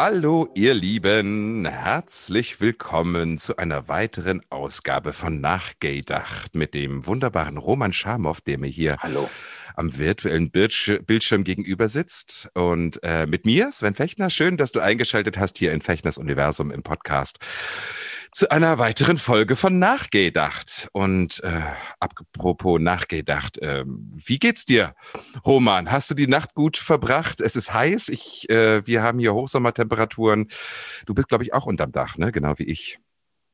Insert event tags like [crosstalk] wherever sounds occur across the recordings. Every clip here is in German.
Hallo, ihr Lieben. Herzlich willkommen zu einer weiteren Ausgabe von Nachgedacht mit dem wunderbaren Roman Schamow, der mir hier Hallo. Am virtuellen Bildsch- Bildschirm gegenüber sitzt. Und äh, mit mir, Sven Fechner. Schön, dass du eingeschaltet hast hier in Fechners Universum im Podcast zu einer weiteren Folge von Nachgedacht. Und äh, apropos Nachgedacht, ähm, wie geht's dir, Roman? Hast du die Nacht gut verbracht? Es ist heiß. Ich, äh, wir haben hier Hochsommertemperaturen. Du bist, glaube ich, auch unterm Dach, ne? Genau wie ich.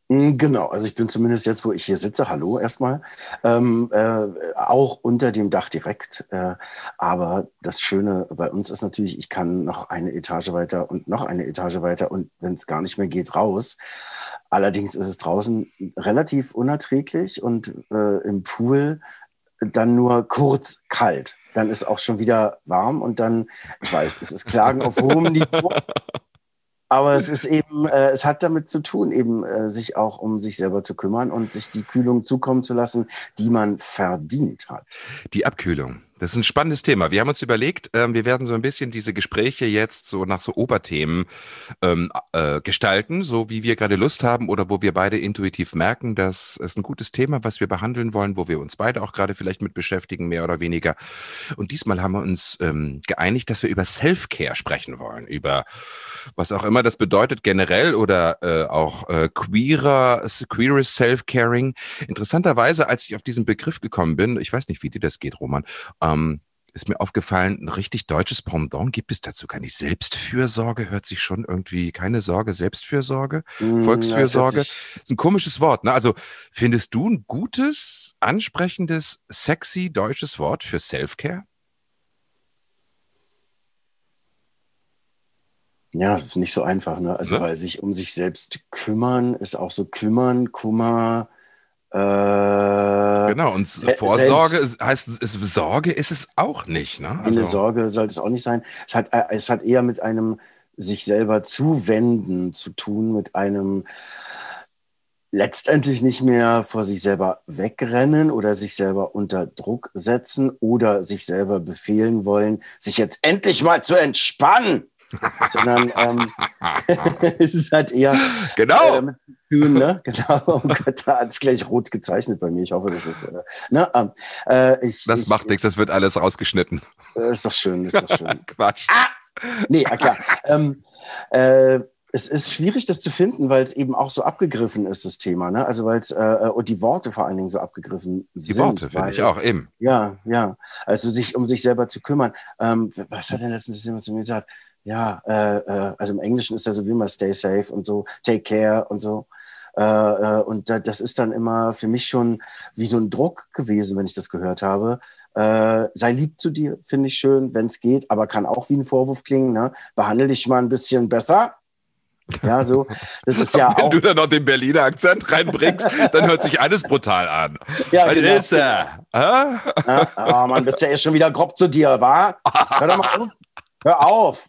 Mm, Genau, also ich bin zumindest jetzt, wo ich hier sitze, hallo erstmal, ähm, äh, auch unter dem Dach direkt. Äh, aber das Schöne bei uns ist natürlich, ich kann noch eine Etage weiter und noch eine Etage weiter und wenn es gar nicht mehr geht, raus. Allerdings ist es draußen relativ unerträglich und äh, im Pool dann nur kurz kalt. Dann ist auch schon wieder warm und dann, ich weiß, es ist Klagen auf hohem Niveau. [laughs] Aber es ist eben, äh, es hat damit zu tun, eben äh, sich auch um sich selber zu kümmern und sich die Kühlung zukommen zu lassen, die man verdient hat. Die Abkühlung. Das ist ein spannendes Thema. Wir haben uns überlegt, ähm, wir werden so ein bisschen diese Gespräche jetzt so nach so Oberthemen ähm, äh, gestalten, so wie wir gerade Lust haben oder wo wir beide intuitiv merken, dass es ein gutes Thema, was wir behandeln wollen, wo wir uns beide auch gerade vielleicht mit beschäftigen, mehr oder weniger. Und diesmal haben wir uns ähm, geeinigt, dass wir über Self-Care sprechen wollen, über was auch immer das bedeutet generell oder äh, auch äh, queerer, queeres Self-Caring. Interessanterweise, als ich auf diesen Begriff gekommen bin, ich weiß nicht, wie dir das geht, Roman, ähm, ist mir aufgefallen, ein richtig deutsches Pendant gibt es dazu gar nicht. Selbstfürsorge hört sich schon irgendwie, keine Sorge, Selbstfürsorge, Mm, Volksfürsorge. ist ein komisches Wort. Ne? Also findest du ein gutes, ansprechendes, sexy deutsches Wort für Self-Care? Ja, es ist nicht so einfach, ne? Also, Ne? weil sich um sich selbst kümmern ist auch so kümmern, Kummer, Genau, und Vorsorge ist, heißt, es Sorge ist es auch nicht. Ne? Eine Sorge sollte es auch nicht sein. Es hat, äh, es hat eher mit einem sich selber zuwenden zu tun, mit einem letztendlich nicht mehr vor sich selber wegrennen oder sich selber unter Druck setzen oder sich selber befehlen wollen, sich jetzt endlich mal zu entspannen. Sondern ähm, [laughs] es ist halt eher genau. äh, mit Gefühlen, ne? Genau. [laughs] Oh Gott, da hat es gleich rot gezeichnet bei mir. Ich hoffe, das ist. Äh, ne? ähm, äh, ich, das ich, macht nichts, das wird alles rausgeschnitten. äh, Ist doch schön, ist doch schön. [laughs] Quatsch. Nee, ja, klar. ähm, äh, es ist schwierig, das zu finden, weil es eben auch so abgegriffen ist, das Thema. Ne? Also weil es äh, und die Worte vor allen Dingen so abgegriffen Die sind. Worte finde ich auch, eben. Ja, ja. Also sich um sich selber zu kümmern. Ähm, was hat denn letztens jemand zu mir gesagt? Ja, äh, äh, also im Englischen ist da so wie immer stay safe und so, take care und so. Äh, äh, und da, das ist dann immer für mich schon wie so ein Druck gewesen, wenn ich das gehört habe. Äh, sei lieb zu dir, finde ich schön, wenn es geht, aber kann auch wie ein Vorwurf klingen. Ne? Behandle dich mal ein bisschen besser. Ja, so. Das ist ja [laughs] Wenn auch. du dann noch den Berliner Akzent reinbringst, dann hört sich alles brutal an. Ja, Was genau. ist er? Hä? Ja, oh Mann, bist ja eh schon wieder grob zu dir, wa? Hör doch mal auf. Hör auf.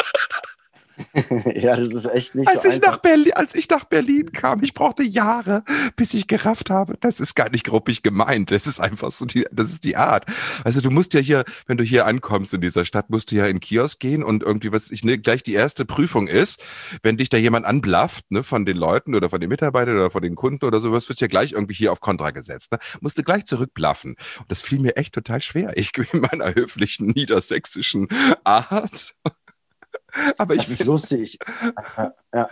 [laughs] ja, das ist echt nicht Als so ich, einfach. nach Berlin, als ich nach Berlin kam, ich brauchte Jahre, bis ich gerafft habe, das ist gar nicht gruppig gemeint. Das ist einfach so, die, das ist die Art. Also du musst ja hier, wenn du hier ankommst in dieser Stadt, musst du ja in Kiosk gehen und irgendwie, was ich ne, gleich die erste Prüfung ist, wenn dich da jemand anblafft, ne, von den Leuten oder von den Mitarbeitern oder von den Kunden oder sowas, wird ja gleich irgendwie hier auf Kontra gesetzt. Ne? Musst du gleich zurückblaffen. Und das fiel mir echt total schwer. Ich [laughs] in meiner höflichen niedersächsischen Art. [laughs] Aber ich Das ist lustig. Ja,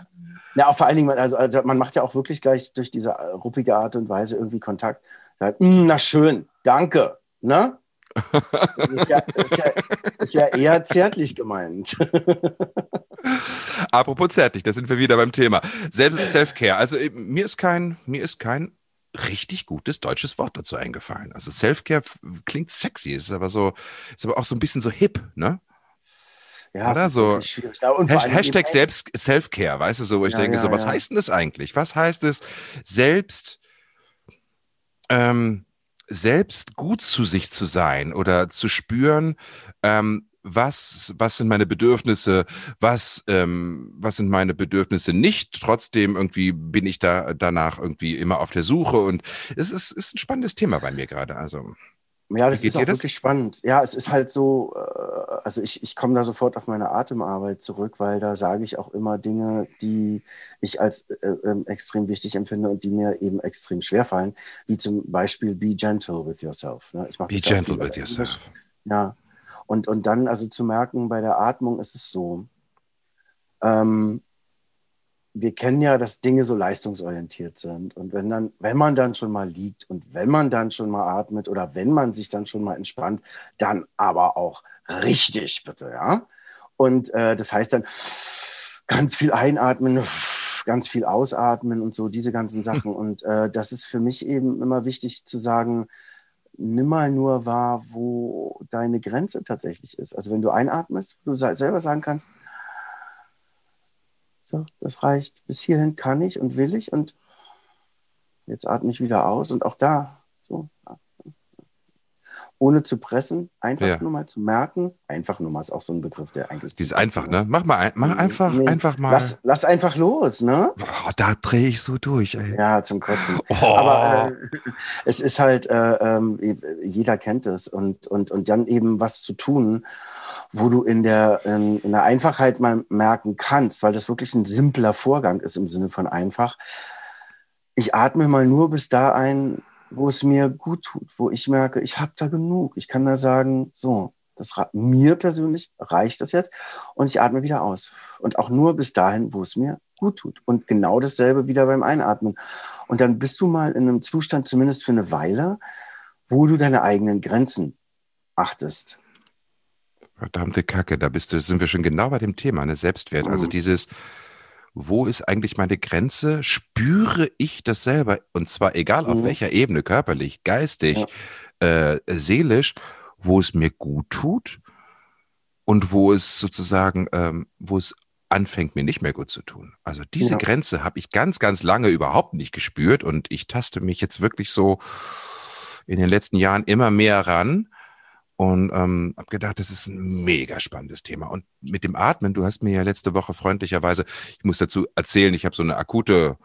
ja. vor allen Dingen, also, also man macht ja auch wirklich gleich durch diese äh, ruppige Art und Weise irgendwie Kontakt. Sagt, "Mm, na schön, danke. Ne? Das ist ja, das ist ja, ist ja eher zärtlich gemeint. [laughs] Apropos zärtlich, da sind wir wieder beim Thema. Selbst Self-Care. Also äh, mir ist kein, mir ist kein richtig gutes deutsches Wort dazu eingefallen. Also Self-Care klingt sexy, ist aber so, ist aber auch so ein bisschen so hip, ne? Ja, Oder so. Ja, Hashtag selbst Self-Care, weißt du so, wo ich ja, denke, ja, so, was heißt denn das eigentlich? Was heißt es, selbst, ähm, selbst gut zu sich zu sein oder zu spüren, ähm, was, was sind meine Bedürfnisse, was, ähm, was sind meine Bedürfnisse nicht. Trotzdem irgendwie bin ich da danach irgendwie immer auf der Suche und es ist, ist ein spannendes Thema bei mir gerade. Also. Ja, das ist auch das? wirklich spannend. Ja, es ist halt so, äh, also ich, ich komme da sofort auf meine Atemarbeit zurück, weil da sage ich auch immer Dinge, die ich als äh, äh, extrem wichtig empfinde und die mir eben extrem schwer fallen, wie zum Beispiel be gentle with yourself. Ne? Be gentle with yourself. Ja, und, und dann also zu merken, bei der Atmung ist es so, ähm, wir kennen ja, dass Dinge so leistungsorientiert sind. Und wenn, dann, wenn man dann schon mal liegt und wenn man dann schon mal atmet oder wenn man sich dann schon mal entspannt, dann aber auch richtig, bitte, ja. Und äh, das heißt dann ganz viel einatmen, ganz viel ausatmen und so, diese ganzen Sachen. Und äh, das ist für mich eben immer wichtig zu sagen, nimm mal nur wahr, wo deine Grenze tatsächlich ist. Also wenn du einatmest, du selber sagen kannst, so, das reicht. Bis hierhin kann ich und will ich und jetzt atme ich wieder aus und auch da so. Ohne zu pressen, einfach ja. nur mal zu merken. Einfach nur mal ist auch so ein Begriff, der eigentlich. Die ist einfach, ne? Mach mal, ein, mach einfach, nee, einfach mal. Lass, lass, einfach los, ne? Boah, da drehe ich so durch, ey. Ja, zum Kotzen. Oh. Aber äh, es ist halt, äh, äh, jeder kennt es und, und, und dann eben was zu tun wo du in der, in, in der Einfachheit mal merken kannst, weil das wirklich ein simpler Vorgang ist im Sinne von einfach. Ich atme mal nur bis da ein, wo es mir gut tut, wo ich merke, ich habe da genug. Ich kann da sagen, so, das mir persönlich reicht das jetzt und ich atme wieder aus. Und auch nur bis dahin, wo es mir gut tut. Und genau dasselbe wieder beim Einatmen. Und dann bist du mal in einem Zustand, zumindest für eine Weile, wo du deine eigenen Grenzen achtest. Verdammte Kacke, da bist du, sind wir schon genau bei dem Thema, ne Selbstwert. Also mhm. dieses, wo ist eigentlich meine Grenze? Spüre ich das selber? Und zwar egal auf mhm. welcher Ebene, körperlich, geistig, ja. äh, seelisch, wo es mir gut tut und wo es sozusagen, ähm, wo es anfängt, mir nicht mehr gut zu tun. Also diese ja. Grenze habe ich ganz, ganz lange überhaupt nicht gespürt und ich taste mich jetzt wirklich so in den letzten Jahren immer mehr ran und ähm, habe gedacht, das ist ein mega spannendes Thema. Und mit dem Atmen, du hast mir ja letzte Woche freundlicherweise, ich muss dazu erzählen, ich habe so eine akute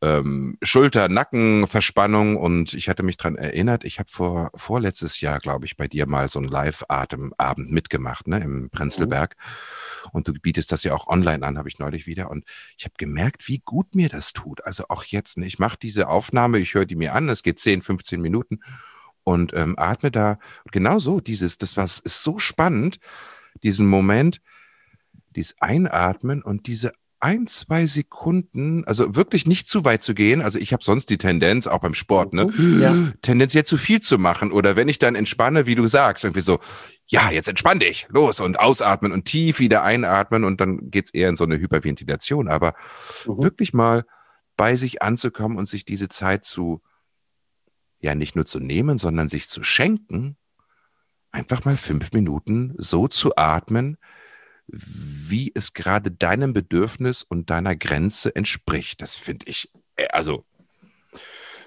ähm, Schulter-Nacken-Verspannung und ich hatte mich dran erinnert, ich habe vor vorletztes Jahr, glaube ich, bei dir mal so einen Live-Atemabend mitgemacht, ne, im Prenzlberg. Mhm. Und du bietest das ja auch online an, habe ich neulich wieder. Und ich habe gemerkt, wie gut mir das tut. Also auch jetzt, ne, ich mache diese Aufnahme, ich höre die mir an, es geht 10, 15 Minuten und ähm, atme da genau so dieses, das was ist so spannend, diesen Moment, dieses Einatmen und diese ein, zwei Sekunden, also wirklich nicht zu weit zu gehen. Also ich habe sonst die Tendenz, auch beim Sport, ne, ja. tendenziell zu viel zu machen. Oder wenn ich dann entspanne, wie du sagst, irgendwie so, ja, jetzt entspann dich, los und ausatmen und tief wieder einatmen und dann geht's eher in so eine Hyperventilation. Aber mhm. wirklich mal bei sich anzukommen und sich diese Zeit zu ja nicht nur zu nehmen, sondern sich zu schenken, einfach mal fünf Minuten so zu atmen, wie es gerade deinem Bedürfnis und deiner Grenze entspricht. Das finde ich, äh, also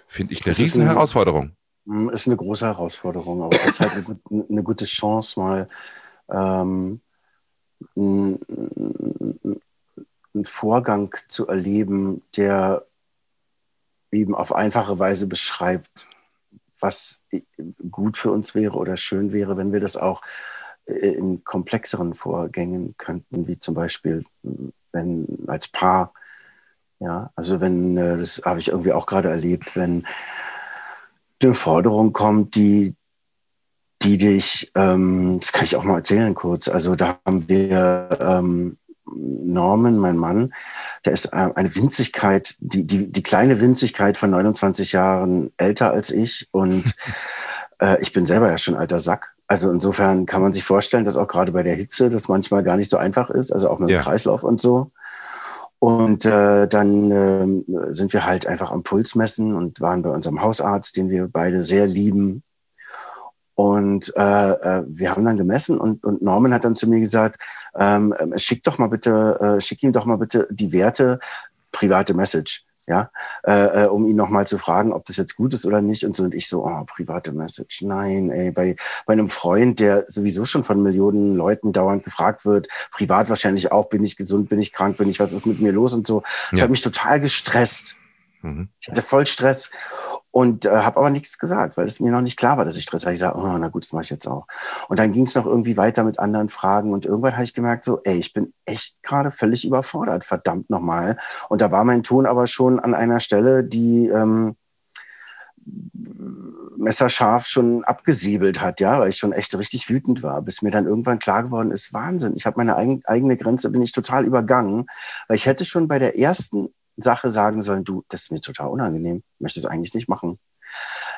finde ich eine riesen Herausforderung. Mm, ist eine große Herausforderung, aber es ist halt eine, eine gute Chance, mal ähm, einen Vorgang zu erleben, der eben auf einfache Weise beschreibt, was gut für uns wäre oder schön wäre, wenn wir das auch äh, in komplexeren Vorgängen könnten, wie zum Beispiel, wenn als Paar, ja, also wenn, äh, das habe ich irgendwie auch gerade erlebt, wenn eine Forderung kommt, die, die dich, ähm, das kann ich auch mal erzählen kurz, also da haben wir ähm, Norman, mein Mann, der ist äh, eine Winzigkeit, die, die, die kleine Winzigkeit von 29 Jahren älter als ich und [laughs] äh, ich bin selber ja schon alter Sack. Also insofern kann man sich vorstellen, dass auch gerade bei der Hitze das manchmal gar nicht so einfach ist, also auch mit dem ja. Kreislauf und so. Und äh, dann äh, sind wir halt einfach am Puls messen und waren bei unserem Hausarzt, den wir beide sehr lieben. Und äh, äh, wir haben dann gemessen und, und Norman hat dann zu mir gesagt, ähm, äh, schick doch mal bitte, äh, schick ihm doch mal bitte die Werte, private Message ja, äh, äh, um ihn nochmal zu fragen, ob das jetzt gut ist oder nicht und so. Und ich so, oh, private Message, nein, ey, bei, bei einem Freund, der sowieso schon von Millionen Leuten dauernd gefragt wird, privat wahrscheinlich auch, bin ich gesund, bin ich krank, bin ich, was ist mit mir los und so. Das ja. hat mich total gestresst. Mhm. Ich hatte voll Stress und äh, habe aber nichts gesagt, weil es mir noch nicht klar war, dass ich Stress habe. Ich sage, oh, na gut, das mache ich jetzt auch. Und dann ging es noch irgendwie weiter mit anderen Fragen und irgendwann habe ich gemerkt, so, ey, ich bin echt gerade völlig überfordert, verdammt nochmal. Und da war mein Ton aber schon an einer Stelle, die ähm, messerscharf schon abgesäbelt hat, ja, weil ich schon echt richtig wütend war, bis mir dann irgendwann klar geworden ist, Wahnsinn, ich habe meine eigen, eigene Grenze, bin ich total übergangen, weil ich hätte schon bei der ersten Sache sagen sollen, du, das ist mir total unangenehm, ich möchte es eigentlich nicht machen.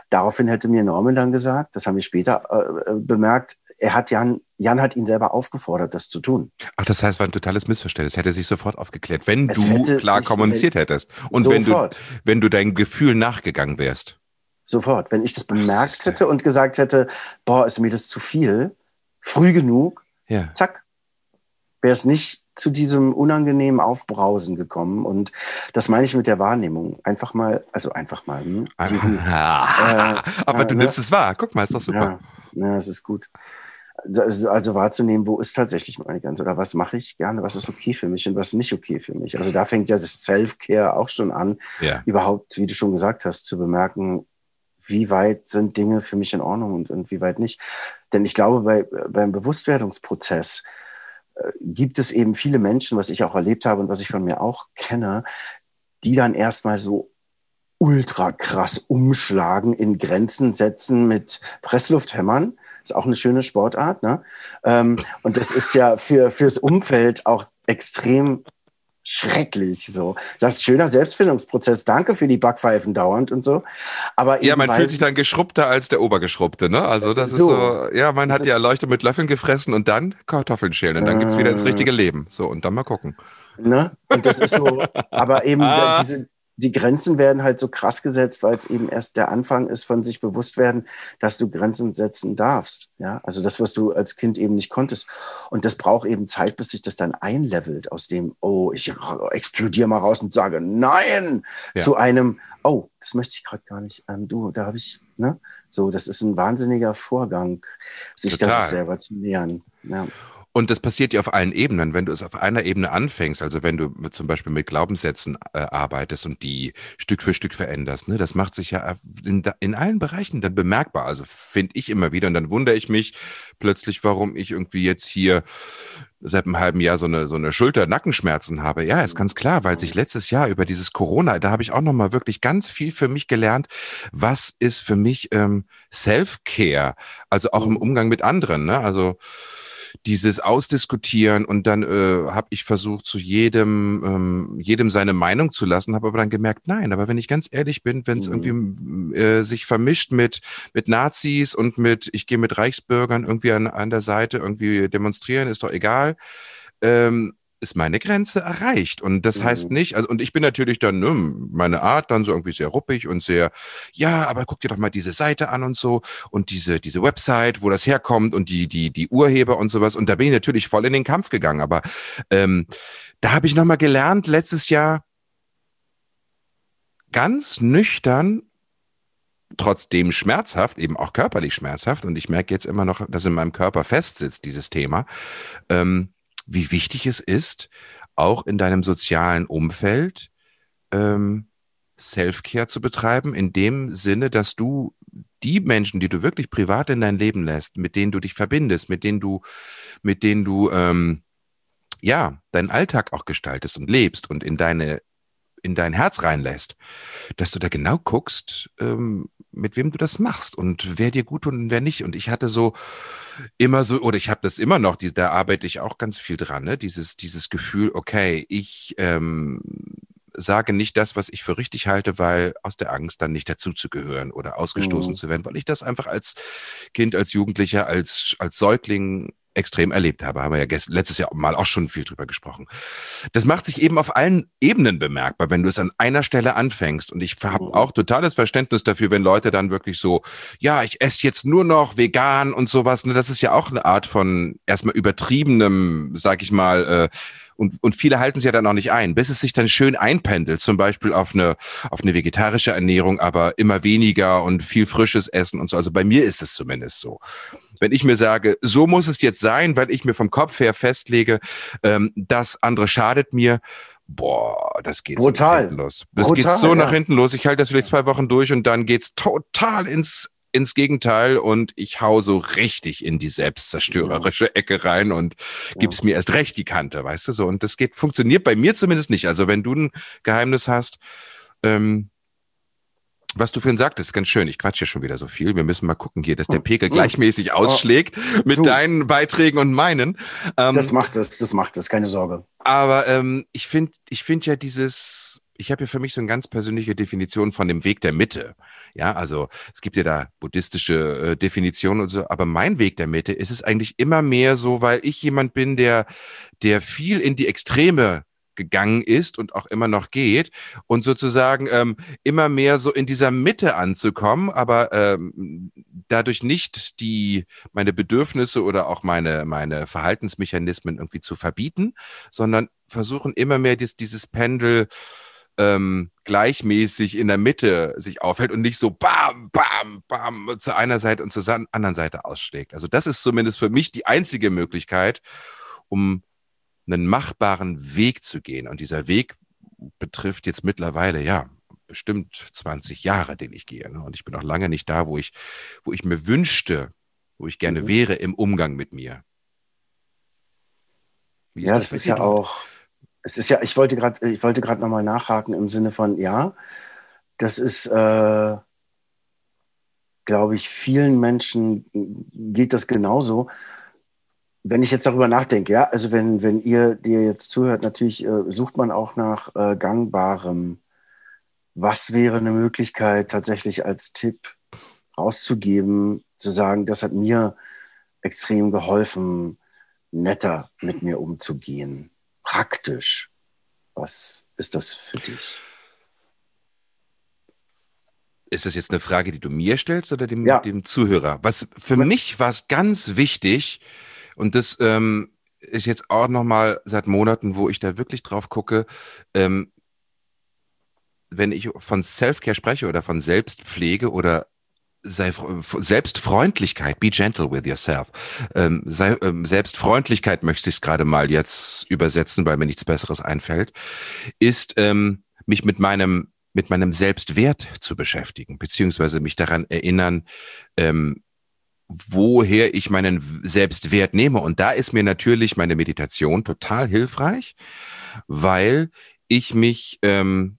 Daraufhin hätte mir Norman dann gesagt, das haben wir später äh, äh, bemerkt, er hat Jan, Jan hat ihn selber aufgefordert, das zu tun. Ach, das heißt, war ein totales Missverständnis. Hätte sich sofort aufgeklärt, wenn es du klar kommuniziert hättest und sofort. wenn du, wenn du deinem Gefühl nachgegangen wärst. Sofort. Wenn ich das bemerkt Ach, hätte und gesagt hätte, boah, ist mir das zu viel, früh genug, ja. zack, wäre es nicht zu diesem unangenehmen Aufbrausen gekommen. Und das meine ich mit der Wahrnehmung. Einfach mal, also einfach mal. Hm? Diesen, äh, Aber äh, du nimmst ne? es wahr. Guck mal, ist doch super. Ja, ja, es ist gut. Also wahrzunehmen, wo ist tatsächlich meine Grenze oder was mache ich gerne, was ist okay für mich und was nicht okay für mich. Also da fängt ja das Self-Care auch schon an, ja. überhaupt, wie du schon gesagt hast, zu bemerken, wie weit sind Dinge für mich in Ordnung und, und wie weit nicht. Denn ich glaube, bei, beim Bewusstwerdungsprozess gibt es eben viele Menschen, was ich auch erlebt habe und was ich von mir auch kenne, die dann erstmal so ultra krass umschlagen, in Grenzen setzen mit Presslufthämmern. Ist auch eine schöne Sportart. Ne? Ähm, und das ist ja für, fürs Umfeld auch extrem schrecklich so. Das ist schöner Selbstfindungsprozess. Danke für die Backpfeifen dauernd und so. Aber ja, man fühlt sich dann geschrubbter als der Obergeschrubbte, ne? Also das so, ist so, ja, man hat die Erleuchtung mit Löffeln gefressen und dann Kartoffeln schälen und dann äh, geht's wieder ins richtige Leben. So, und dann mal gucken. Ne? Und das ist so, aber eben [laughs] ah. diese, die Grenzen werden halt so krass gesetzt, weil es eben erst der Anfang ist von sich bewusst werden, dass du Grenzen setzen darfst. Ja, also das, was du als Kind eben nicht konntest. Und das braucht eben Zeit, bis sich das dann einlevelt aus dem, oh, ich explodiere mal raus und sage Nein, ja. zu einem, oh, das möchte ich gerade gar nicht. Ähm, du, da habe ich, ne? So, das ist ein wahnsinniger Vorgang, sich da selber zu nähern. Ja. Und das passiert ja auf allen Ebenen. Wenn du es auf einer Ebene anfängst, also wenn du zum Beispiel mit Glaubenssätzen äh, arbeitest und die Stück für Stück veränderst, ne, das macht sich ja in, in allen Bereichen dann bemerkbar. Also finde ich immer wieder. Und dann wundere ich mich plötzlich, warum ich irgendwie jetzt hier seit einem halben Jahr so eine, so eine Schulter-Nackenschmerzen habe. Ja, ist ganz klar, weil sich letztes Jahr über dieses Corona, da habe ich auch nochmal wirklich ganz viel für mich gelernt. Was ist für mich ähm, Self-Care? Also auch im mhm. Umgang mit anderen. Ne? Also dieses Ausdiskutieren und dann äh, habe ich versucht, zu jedem, ähm, jedem seine Meinung zu lassen, habe aber dann gemerkt, nein, aber wenn ich ganz ehrlich bin, wenn es mhm. irgendwie äh, sich vermischt mit, mit Nazis und mit, ich gehe mit Reichsbürgern irgendwie an, an der Seite irgendwie demonstrieren, ist doch egal. Ähm, ist meine Grenze erreicht. Und das mhm. heißt nicht, also, und ich bin natürlich dann, ne, meine Art dann so irgendwie sehr ruppig und sehr, ja, aber guck dir doch mal diese Seite an und so und diese, diese Website, wo das herkommt und die, die, die Urheber und sowas. Und da bin ich natürlich voll in den Kampf gegangen. Aber ähm, da habe ich nochmal gelernt, letztes Jahr ganz nüchtern trotzdem schmerzhaft, eben auch körperlich schmerzhaft, und ich merke jetzt immer noch, dass in meinem Körper festsitzt, dieses Thema, ähm, wie wichtig es ist, auch in deinem sozialen Umfeld ähm, Self-Care zu betreiben, in dem Sinne, dass du die Menschen, die du wirklich privat in dein Leben lässt, mit denen du dich verbindest, mit denen du, mit denen du ähm, ja deinen Alltag auch gestaltest und lebst und in deine in dein Herz reinlässt, dass du da genau guckst, ähm, mit wem du das machst und wer dir gut tut und wer nicht. Und ich hatte so immer so, oder ich habe das immer noch, die, da arbeite ich auch ganz viel dran, ne? dieses, dieses Gefühl, okay, ich ähm, sage nicht das, was ich für richtig halte, weil aus der Angst dann nicht dazuzugehören oder ausgestoßen mhm. zu werden, weil ich das einfach als Kind, als Jugendlicher, als, als Säugling extrem erlebt habe. Haben wir ja letztes Jahr mal auch schon viel drüber gesprochen. Das macht sich eben auf allen Ebenen bemerkbar, wenn du es an einer Stelle anfängst. Und ich habe mhm. auch totales Verständnis dafür, wenn Leute dann wirklich so, ja, ich esse jetzt nur noch vegan und sowas. Ne, das ist ja auch eine Art von erstmal übertriebenem, sag ich mal, äh, und, und viele halten es ja dann auch nicht ein, bis es sich dann schön einpendelt, zum Beispiel auf eine, auf eine vegetarische Ernährung, aber immer weniger und viel frisches Essen und so. Also bei mir ist es zumindest so. Wenn ich mir sage, so muss es jetzt sein, weil ich mir vom Kopf her festlege, ähm, das andere schadet mir, boah, das geht Brutal. so nach hinten los. Das Brutal, geht so ja. nach hinten los. Ich halte das vielleicht zwei Wochen durch und dann geht's total ins ins Gegenteil und ich hau so richtig in die selbstzerstörerische Ecke rein und gib's mir erst recht die Kante, weißt du so. Und das geht, funktioniert bei mir zumindest nicht. Also wenn du ein Geheimnis hast, ähm, was du vorhin sagtest, ganz schön. Ich quatsche schon wieder so viel. Wir müssen mal gucken hier, dass der Pegel gleichmäßig ausschlägt mit du. deinen Beiträgen und meinen. Ähm, das macht es, das macht es, keine Sorge. Aber ähm, ich finde, ich finde ja dieses, ich habe ja für mich so eine ganz persönliche Definition von dem Weg der Mitte. Ja, also es gibt ja da buddhistische äh, Definitionen und so, aber mein Weg der Mitte ist es eigentlich immer mehr so, weil ich jemand bin, der, der viel in die Extreme gegangen ist und auch immer noch geht und sozusagen ähm, immer mehr so in dieser Mitte anzukommen, aber ähm, dadurch nicht die meine Bedürfnisse oder auch meine meine Verhaltensmechanismen irgendwie zu verbieten, sondern versuchen immer mehr dies, dieses Pendel ähm, gleichmäßig in der Mitte sich aufhält und nicht so bam, bam, bam zu einer Seite und zur anderen Seite ausschlägt. Also das ist zumindest für mich die einzige Möglichkeit, um einen machbaren Weg zu gehen. Und dieser Weg betrifft jetzt mittlerweile, ja, bestimmt 20 Jahre, den ich gehe. Ne? Und ich bin noch lange nicht da, wo ich, wo ich mir wünschte, wo ich gerne mhm. wäre im Umgang mit mir. Ja, das, das ist ja auch es ist ja, ich wollte gerade, ich wollte gerade nochmal nachhaken im Sinne von, ja, das ist, äh, glaube ich, vielen Menschen geht das genauso. Wenn ich jetzt darüber nachdenke, ja, also wenn, wenn ihr dir jetzt zuhört, natürlich äh, sucht man auch nach äh, gangbarem. Was wäre eine Möglichkeit, tatsächlich als Tipp rauszugeben, zu sagen, das hat mir extrem geholfen, netter mit mir umzugehen? Praktisch. Was ist das für dich? Ist das jetzt eine Frage, die du mir stellst oder dem, ja. dem Zuhörer? Was für ja. mich war es ganz wichtig und das ähm, ist jetzt auch noch mal seit Monaten, wo ich da wirklich drauf gucke. Ähm, wenn ich von Self-Care spreche oder von Selbstpflege oder sei Selbstfreundlichkeit, be gentle with yourself. Ähm, sei, ähm, Selbstfreundlichkeit möchte ich es gerade mal jetzt übersetzen, weil mir nichts Besseres einfällt, ist ähm, mich mit meinem mit meinem Selbstwert zu beschäftigen, beziehungsweise mich daran erinnern, ähm, woher ich meinen Selbstwert nehme. Und da ist mir natürlich meine Meditation total hilfreich, weil ich mich ähm,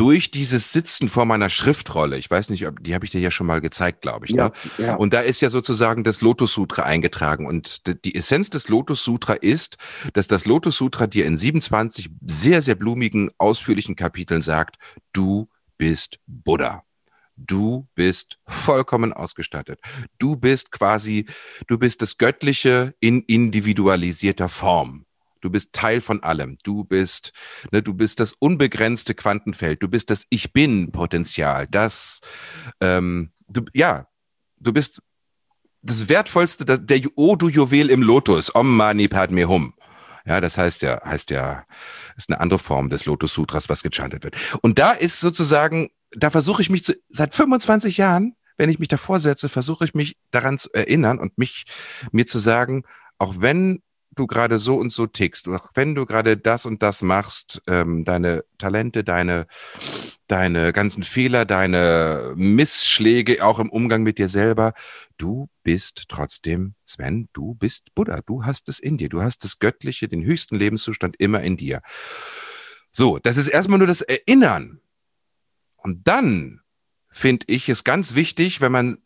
durch dieses Sitzen vor meiner Schriftrolle, ich weiß nicht, die habe ich dir ja schon mal gezeigt, glaube ich. Ja, ne? ja. Und da ist ja sozusagen das Lotus Sutra eingetragen. Und die Essenz des Lotus Sutra ist, dass das Lotus Sutra dir in 27 sehr, sehr blumigen, ausführlichen Kapiteln sagt, du bist Buddha. Du bist vollkommen ausgestattet. Du bist quasi, du bist das Göttliche in individualisierter Form. Du bist Teil von allem. Du bist, ne, du bist das unbegrenzte Quantenfeld. Du bist das Ich Bin-Potenzial. Das, ähm, du, ja, du bist das wertvollste, das, der O du Juwel im Lotus. Om Mani Padme Hum. Ja, das heißt ja, heißt ja, ist eine andere Form des Lotus Sutras, was gechantet wird. Und da ist sozusagen, da versuche ich mich zu, seit 25 Jahren, wenn ich mich davor setze, versuche ich mich daran zu erinnern und mich, mir zu sagen, auch wenn du gerade so und so tickst, auch wenn du gerade das und das machst, ähm, deine Talente, deine, deine ganzen Fehler, deine Missschläge, auch im Umgang mit dir selber, du bist trotzdem, Sven, du bist Buddha, du hast es in dir, du hast das Göttliche, den höchsten Lebenszustand immer in dir. So, das ist erstmal nur das Erinnern. Und dann finde ich es ganz wichtig, wenn man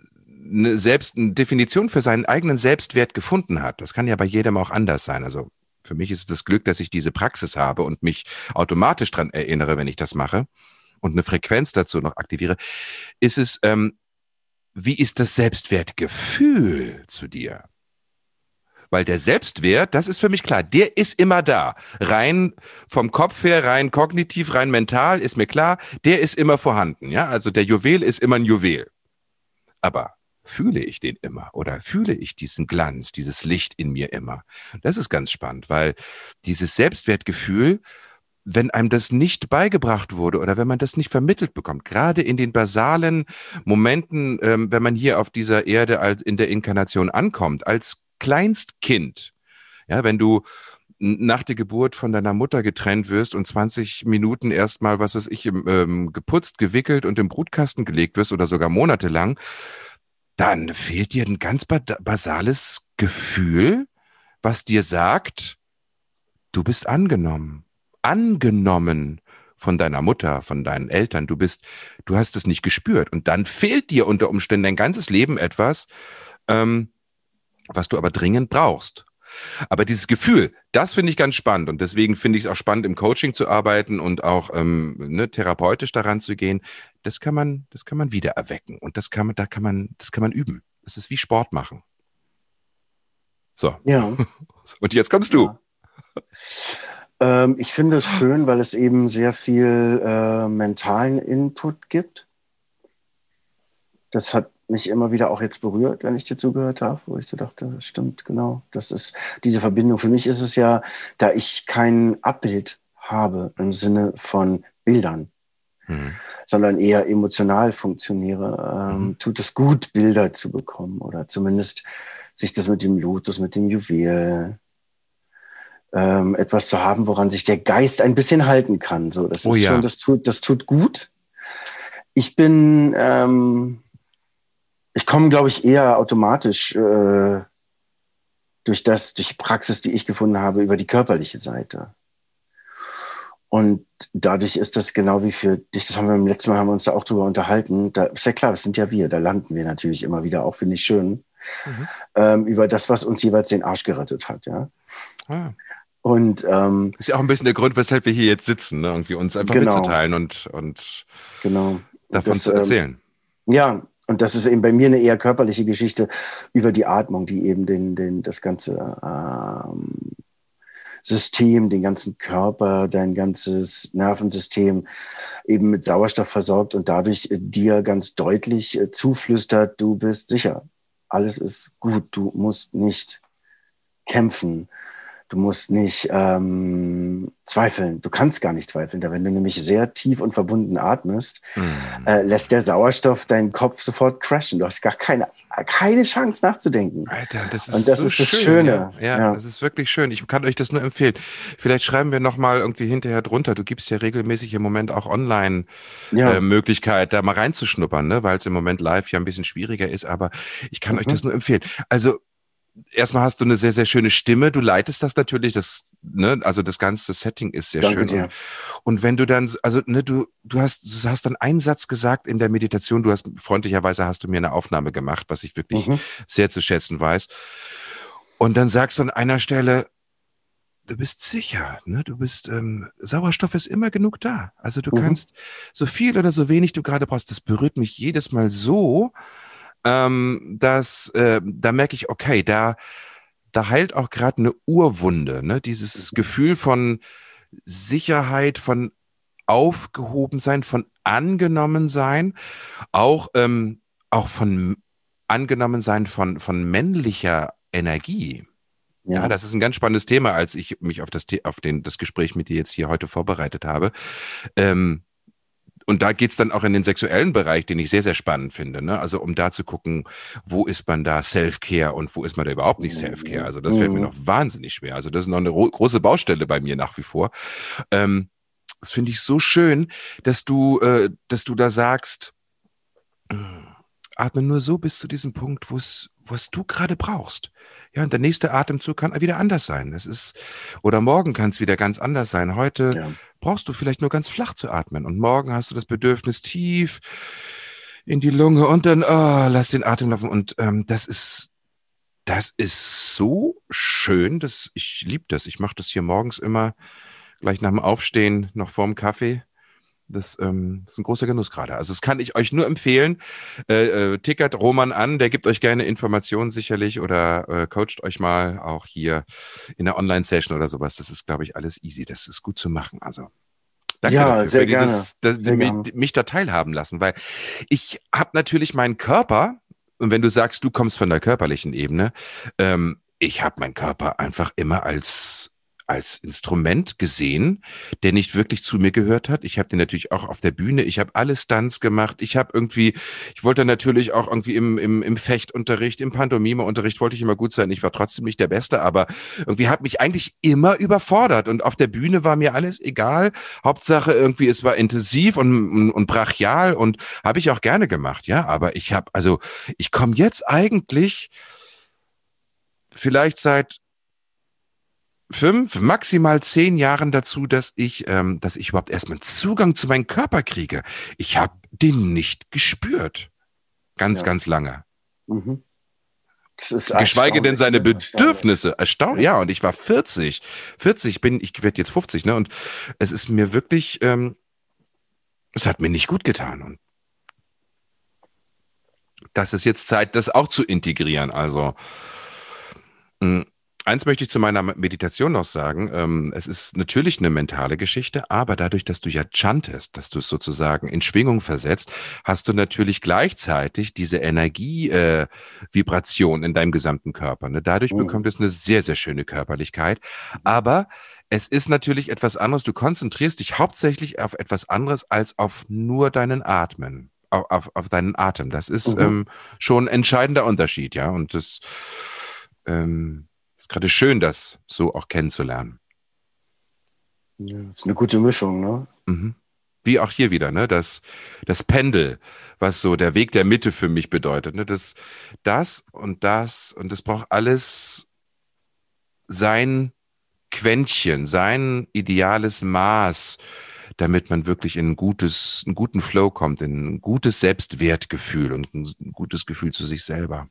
eine selbst eine Definition für seinen eigenen Selbstwert gefunden hat. Das kann ja bei jedem auch anders sein. Also für mich ist es das Glück, dass ich diese Praxis habe und mich automatisch dran erinnere, wenn ich das mache und eine Frequenz dazu noch aktiviere. Ist es, ähm, wie ist das Selbstwertgefühl zu dir? Weil der Selbstwert, das ist für mich klar, der ist immer da. Rein vom Kopf her, rein kognitiv, rein mental ist mir klar, der ist immer vorhanden. Ja, also der Juwel ist immer ein Juwel. Aber fühle ich den immer oder fühle ich diesen Glanz, dieses Licht in mir immer? Das ist ganz spannend, weil dieses Selbstwertgefühl, wenn einem das nicht beigebracht wurde oder wenn man das nicht vermittelt bekommt, gerade in den basalen Momenten, ähm, wenn man hier auf dieser Erde als in der Inkarnation ankommt, als Kleinstkind, ja, wenn du nach der Geburt von deiner Mutter getrennt wirst und 20 Minuten erstmal, was weiß ich, ähm, geputzt, gewickelt und im Brutkasten gelegt wirst oder sogar monatelang, dann fehlt dir ein ganz basales Gefühl, was dir sagt, du bist angenommen angenommen von deiner Mutter, von deinen Eltern. Du bist, du hast es nicht gespürt. Und dann fehlt dir unter Umständen dein ganzes Leben etwas, ähm, was du aber dringend brauchst. Aber dieses Gefühl, das finde ich ganz spannend und deswegen finde ich es auch spannend, im Coaching zu arbeiten und auch ähm, ne, therapeutisch daran zu gehen. Das kann man, das kann man wieder erwecken und das kann man, da kann man, das kann man üben. Das ist wie Sport machen. So. Ja. [laughs] Und jetzt kommst du. Ja. Ähm, ich finde es schön, weil es eben sehr viel äh, mentalen Input gibt. Das hat mich immer wieder auch jetzt berührt, wenn ich dir zugehört habe, wo ich so dachte, das stimmt, genau. Das ist diese Verbindung. Für mich ist es ja, da ich kein Abbild habe im Sinne von Bildern, mhm. sondern eher emotional funktioniere, ähm, mhm. tut es gut, Bilder zu bekommen oder zumindest sich das mit dem Lotus, mit dem Juwel, ähm, etwas zu haben, woran sich der Geist ein bisschen halten kann. So, das oh ist ja. schon, das tut, das tut gut. Ich bin, ähm, ich komme, glaube ich, eher automatisch äh, durch das, durch die Praxis, die ich gefunden habe, über die körperliche Seite. Und dadurch ist das genau wie für dich, das haben wir im letzten Mal haben wir uns da auch drüber unterhalten. Da ist ja klar, das sind ja wir, da landen wir natürlich immer wieder, auch finde ich schön, mhm. ähm, über das, was uns jeweils den Arsch gerettet hat, ja. Ah. Und ähm, ist ja auch ein bisschen der Grund, weshalb wir hier jetzt sitzen, ne? irgendwie uns einfach genau. mitzuteilen und, und genau. davon das, zu erzählen. Ähm, ja, und das ist eben bei mir eine eher körperliche Geschichte über die Atmung, die eben den, den, das ganze ähm, System, den ganzen Körper, dein ganzes Nervensystem eben mit Sauerstoff versorgt und dadurch äh, dir ganz deutlich äh, zuflüstert, du bist sicher. Alles ist gut, du musst nicht kämpfen. Du musst nicht ähm, zweifeln. Du kannst gar nicht zweifeln. Da wenn du nämlich sehr tief und verbunden atmest, mhm. äh, lässt der Sauerstoff deinen Kopf sofort crashen. Du hast gar keine, keine Chance nachzudenken. Alter, das ist, und das, so ist das schön, Schöne. Ja. Ja, ja. das ist wirklich schön. Ich kann euch das nur empfehlen. Vielleicht schreiben wir nochmal irgendwie hinterher drunter. Du gibst ja regelmäßig im Moment auch online ja. äh, Möglichkeit, da mal reinzuschnuppern, ne? weil es im Moment live ja ein bisschen schwieriger ist. Aber ich kann mhm. euch das nur empfehlen. Also erstmal hast du eine sehr, sehr schöne Stimme. Du leitest das natürlich, das, ne, also das ganze Setting ist sehr Danke schön. Dir. Und wenn du dann, also, ne, du, du hast, du hast dann einen Satz gesagt in der Meditation, du hast, freundlicherweise hast du mir eine Aufnahme gemacht, was ich wirklich mhm. sehr zu schätzen weiß. Und dann sagst du an einer Stelle, du bist sicher, ne? Du bist, ähm, Sauerstoff ist immer genug da. Also du mhm. kannst so viel oder so wenig du gerade brauchst. Das berührt mich jedes Mal so, ähm, dass äh, da merke ich, okay, da, da heilt auch gerade eine Urwunde, ne? Dieses mhm. Gefühl von Sicherheit, von aufgehoben sein, von angenommen sein, auch, ähm, auch von angenommen sein von, von männlicher Energie. Ja. ja. das ist ein ganz spannendes Thema, als ich mich auf das, auf den, das Gespräch mit dir jetzt hier heute vorbereitet habe. Ähm, und da geht's dann auch in den sexuellen Bereich, den ich sehr, sehr spannend finde. Ne? Also um da zu gucken, wo ist man da Self-Care und wo ist man da überhaupt nicht Self-Care. Also das fällt mir mhm. noch wahnsinnig schwer. Also das ist noch eine große Baustelle bei mir nach wie vor. Ähm, das finde ich so schön, dass du, äh, dass du da sagst, atme nur so bis zu diesem Punkt, wo es was du gerade brauchst. Ja, und der nächste Atemzug kann wieder anders sein. Das ist, oder morgen kann es wieder ganz anders sein. Heute ja. brauchst du vielleicht nur ganz flach zu atmen und morgen hast du das Bedürfnis tief in die Lunge und dann, oh, lass den Atem laufen. Und ähm, das ist, das ist so schön, dass ich liebe das. Ich mache das hier morgens immer gleich nach dem Aufstehen, noch vorm Kaffee. Das ähm, ist ein großer Genuss gerade. Also das kann ich euch nur empfehlen. Äh, äh, tickert Roman an, der gibt euch gerne Informationen sicherlich oder äh, coacht euch mal auch hier in der Online-Session oder sowas. Das ist, glaube ich, alles easy. Das ist gut zu machen. Also Danke Ja, dafür, sehr für dieses, gerne. dass Sehr mich, gerne. mich da teilhaben lassen, weil ich habe natürlich meinen Körper, und wenn du sagst, du kommst von der körperlichen Ebene, ähm, ich habe meinen Körper einfach immer als als Instrument gesehen, der nicht wirklich zu mir gehört hat. Ich habe den natürlich auch auf der Bühne, ich habe alle Stunts gemacht, ich habe irgendwie, ich wollte natürlich auch irgendwie im, im, im Fechtunterricht, im Pantomime-Unterricht wollte ich immer gut sein. Ich war trotzdem nicht der Beste, aber irgendwie hat mich eigentlich immer überfordert und auf der Bühne war mir alles egal. Hauptsache irgendwie, es war intensiv und, und, und brachial und habe ich auch gerne gemacht, ja. Aber ich habe, also ich komme jetzt eigentlich vielleicht seit fünf, maximal zehn Jahren dazu, dass ich, ähm, dass ich überhaupt erstmal Zugang zu meinem Körper kriege. Ich habe den nicht gespürt. Ganz, Ja. ganz lange. Mhm. Das ist Geschweige denn seine ne? Bedürfnisse. Erstaunlich. Ja, und ich war 40. 40 bin, ich werde jetzt 50, ne? Und es ist mir wirklich, ähm, es hat mir nicht gut getan. Und das ist jetzt Zeit, das auch zu integrieren. Also, mh, eins möchte ich zu meiner Meditation noch sagen. Ähm, es ist natürlich eine mentale Geschichte, aber dadurch, dass du ja chantest, dass du es sozusagen in Schwingung versetzt, hast du natürlich gleichzeitig diese Energie, äh, in deinem gesamten Körper. Ne? Dadurch Mhm. bekommt es eine sehr, sehr schöne Körperlichkeit. Aber es ist natürlich etwas anderes. Du konzentrierst dich hauptsächlich auf etwas anderes als auf nur deinen Atmen. Auf, auf, auf deinen Atem. Das ist Mhm. ähm, schon ein entscheidender Unterschied, ja. Und das ähm, ist gerade schön, das so auch kennenzulernen. Ja, das ist eine gute Mischung, ne? Mhm. Wie auch hier wieder, ne? Das, das Pendel, was so der Weg der Mitte für mich bedeutet. Ne? Das, das und das und das braucht alles sein Quäntchen, sein ideales Maß, damit man wirklich in ein gutes, einen guten Flow kommt, in ein gutes Selbstwertgefühl und ein gutes Gefühl zu sich selber.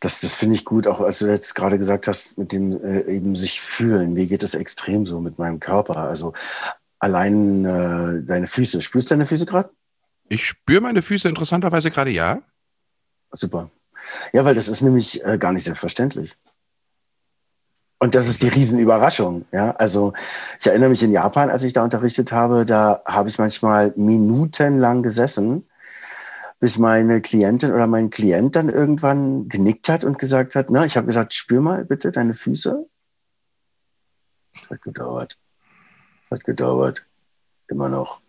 Das, das finde ich gut, auch als du jetzt gerade gesagt hast, mit dem äh, eben sich fühlen. Mir geht es extrem so mit meinem Körper. Also allein äh, deine Füße. Spürst du deine Füße gerade? Ich spüre meine Füße interessanterweise gerade ja. Super. Ja, weil das ist nämlich äh, gar nicht selbstverständlich. Und das ist die Riesenüberraschung. Ja, also ich erinnere mich in Japan, als ich da unterrichtet habe, da habe ich manchmal minutenlang gesessen, bis meine Klientin oder mein Klient dann irgendwann genickt hat und gesagt hat, na, ich habe gesagt, spür mal bitte deine Füße. Es hat gedauert. Es hat gedauert. Immer noch.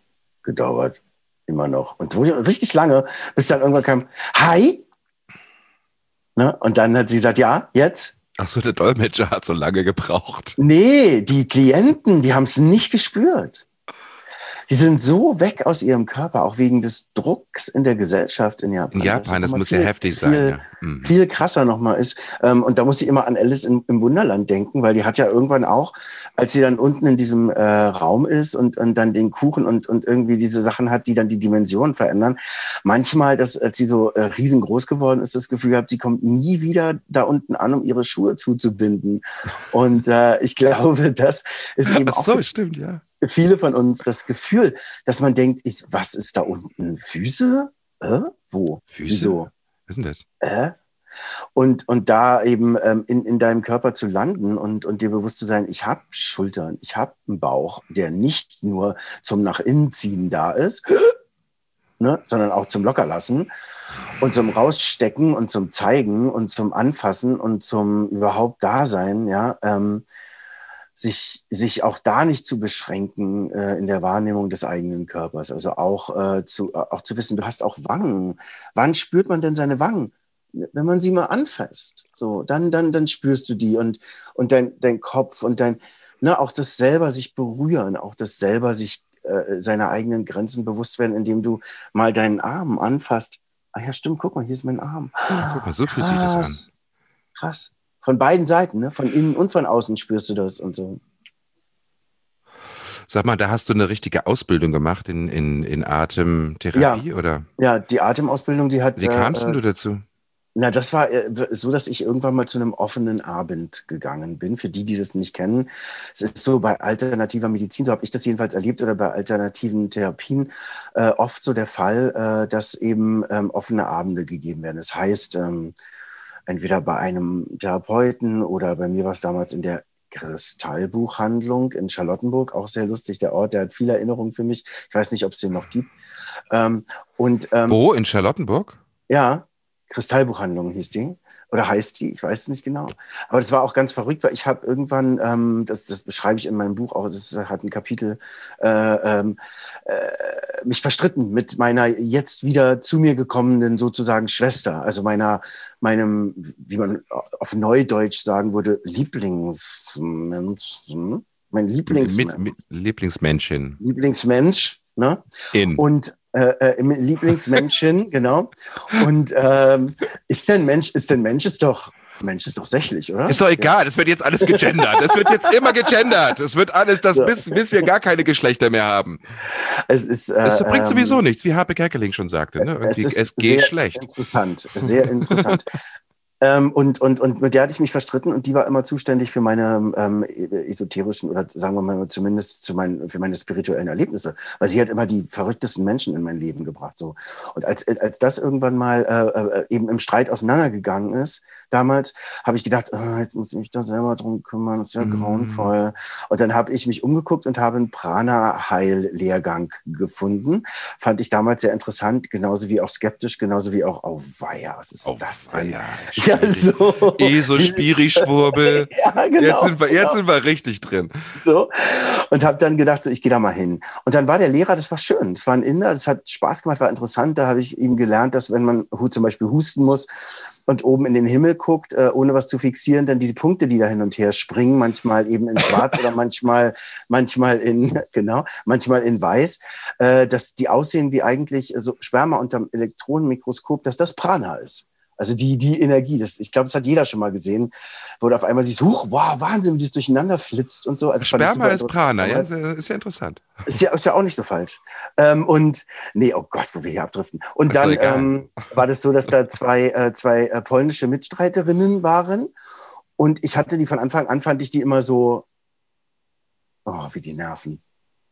Gedauert. Immer noch. Und richtig lange, bis dann irgendwann kam, hi. Ne? Und dann hat sie gesagt, ja, jetzt. Ach so, der Dolmetscher hat so lange gebraucht. Nee, die Klienten, die haben es nicht gespürt. Die sind so weg aus ihrem Körper, auch wegen des Drucks in der Gesellschaft in Japan. In Japan, das, nochmal muss ja viel- heftig sein. viel- Ja. Mhm. viel krasser nochmal ist. Ähm, und da muss ich immer an Alice im, im Wunderland denken, weil die hat ja irgendwann auch, als sie dann unten in diesem äh, Raum ist und, und dann den Kuchen und, und irgendwie diese Sachen hat, die dann die Dimensionen verändern, manchmal, dass, als sie so äh, riesengroß geworden ist, das Gefühl gehabt, sie kommt nie wieder da unten an, um ihre Schuhe zuzubinden. Und äh, ich glaube, das ist eben Ach auch so, stimmt, ja. Viele von uns das Gefühl, dass man denkt, ich, was ist da unten? Füße? Äh? Wo? Füße? Wieso? Was ist denn das? äh? Und, und da eben ähm, in, in deinem Körper zu landen und, und dir bewusst zu sein, ich habe Schultern, ich habe einen Bauch, der nicht nur zum nach innen ziehen da ist, ne, sondern auch zum Lockerlassen und zum Rausstecken und zum Zeigen und zum Anfassen und zum überhaupt Dasein, ja, ähm, sich, sich auch da nicht zu beschränken äh, in der Wahrnehmung des eigenen Körpers. Also auch, äh, zu, äh, auch zu wissen, du hast auch Wangen. Wann spürt man denn seine Wangen? Wenn man sie mal anfasst. So, dann, dann, dann spürst du die und, und dein, dein Kopf und dein, ne, auch das selber sich berühren, auch das selber sich äh, seiner eigenen Grenzen bewusst werden, indem du mal deinen Arm anfasst. Ah ja, stimmt, guck mal, hier ist mein Arm. Guck mal, so fühlt sich das an. Krass. Von beiden Seiten, ne? von innen und von außen spürst du das und so. Sag mal, da hast du eine richtige Ausbildung gemacht in, in, in Atemtherapie, oder? Ja, die Atemausbildung, die hat. Wie kamst denn äh, du dazu? Na, das war äh, so, dass ich irgendwann mal zu einem offenen Abend gegangen bin. Für die, die das nicht kennen, es ist so bei alternativer Medizin, so habe ich das jedenfalls erlebt, oder bei alternativen Therapien äh, oft so der Fall, äh, dass eben ähm, offene Abende gegeben werden. Das heißt, ähm, entweder bei einem Therapeuten oder bei mir war es damals in der Kristallbuchhandlung in Charlottenburg, auch sehr lustig, der Ort, der hat viele Erinnerungen für mich. Ich weiß nicht, ob es den noch gibt. Ähm, und, ähm, Wo, in Charlottenburg? Ja, Kristallbuchhandlung hieß die. Oder heißt die, ich weiß es nicht genau. Aber das war auch ganz verrückt, weil ich habe irgendwann, ähm, das, das beschreibe ich in meinem Buch auch, das hat ein Kapitel, äh, ähm, äh, mich verstritten mit meiner jetzt wieder zu mir gekommenen sozusagen Schwester, also meiner, meinem, wie man auf Neudeutsch sagen würde, Lieblingsmensch, mein Lieblingsmensch. Mit, mit Lieblingsmenschin. Lieblingsmensch, ne? In. Und äh, äh, Lieblingsmenschen, [laughs] genau. Und ähm, ist denn Mensch, ist denn Mensch ist doch Mensch ist doch sächlich, oder? Ist doch egal, das wird jetzt alles gegendert. Das wird jetzt immer gegendert. Das wird alles, das, so. bis, bis wir gar keine Geschlechter mehr haben. Es ist. Äh, das bringt sowieso ähm, nichts, wie Harpe Kerkeling schon sagte. Ne? Es, es geht schlecht. Interessant, sehr interessant. Ähm, und, und, und mit der hatte ich mich verstritten und die war immer zuständig für meine ähm, esoterischen oder sagen wir mal zumindest zu meinen, für meine spirituellen Erlebnisse, weil sie hat immer die verrücktesten Menschen in mein Leben gebracht. So. Und als, als das irgendwann mal äh, äh, eben im Streit auseinandergegangen ist, damals, habe ich gedacht, oh, jetzt muss ich mich da selber drum kümmern, das ist ja mm. grauenvoll. Und dann habe ich mich umgeguckt und habe einen Prana-Heil-Lehrgang gefunden. Fand ich damals sehr interessant, genauso wie auch skeptisch, genauso wie auch, oh weia, was ist oh, das denn? Weia ja, so. Eh so Spiri-Schwurbel. [laughs] ja, genau. Jetzt, sind, wir, jetzt sind wir richtig drin. So. Und habe dann gedacht, so, ich gehe da mal hin. Und dann war der Lehrer, das war schön. Das war ein Inder, das hat Spaß gemacht, war interessant. Da habe ich ihm gelernt, dass wenn man zum Beispiel husten muss, und oben in den Himmel guckt, äh, ohne was zu fixieren, dann diese Punkte, die da hin und her springen, manchmal eben in Schwarz oder manchmal, manchmal in, [laughs] genau, manchmal in Weiß, äh, dass die aussehen wie eigentlich so Sperma unterm Elektronenmikroskop, dass das Prana ist. Also die, die Energie, das, ich glaube, das hat jeder schon mal gesehen, wo du auf einmal siehst, huch, wow, Wahnsinn, wie das durcheinander flitzt und so. Also Sperma ist Prana, ja, ist ja interessant. Ist ja, ist ja auch nicht so falsch. Ähm, und, nee, oh Gott, wo wir hier abdriften. Und dann ähm, war das so, dass da zwei, äh, zwei äh, polnische Mitstreiterinnen waren und ich hatte die von Anfang an, fand ich die immer so, oh, wie die nerven.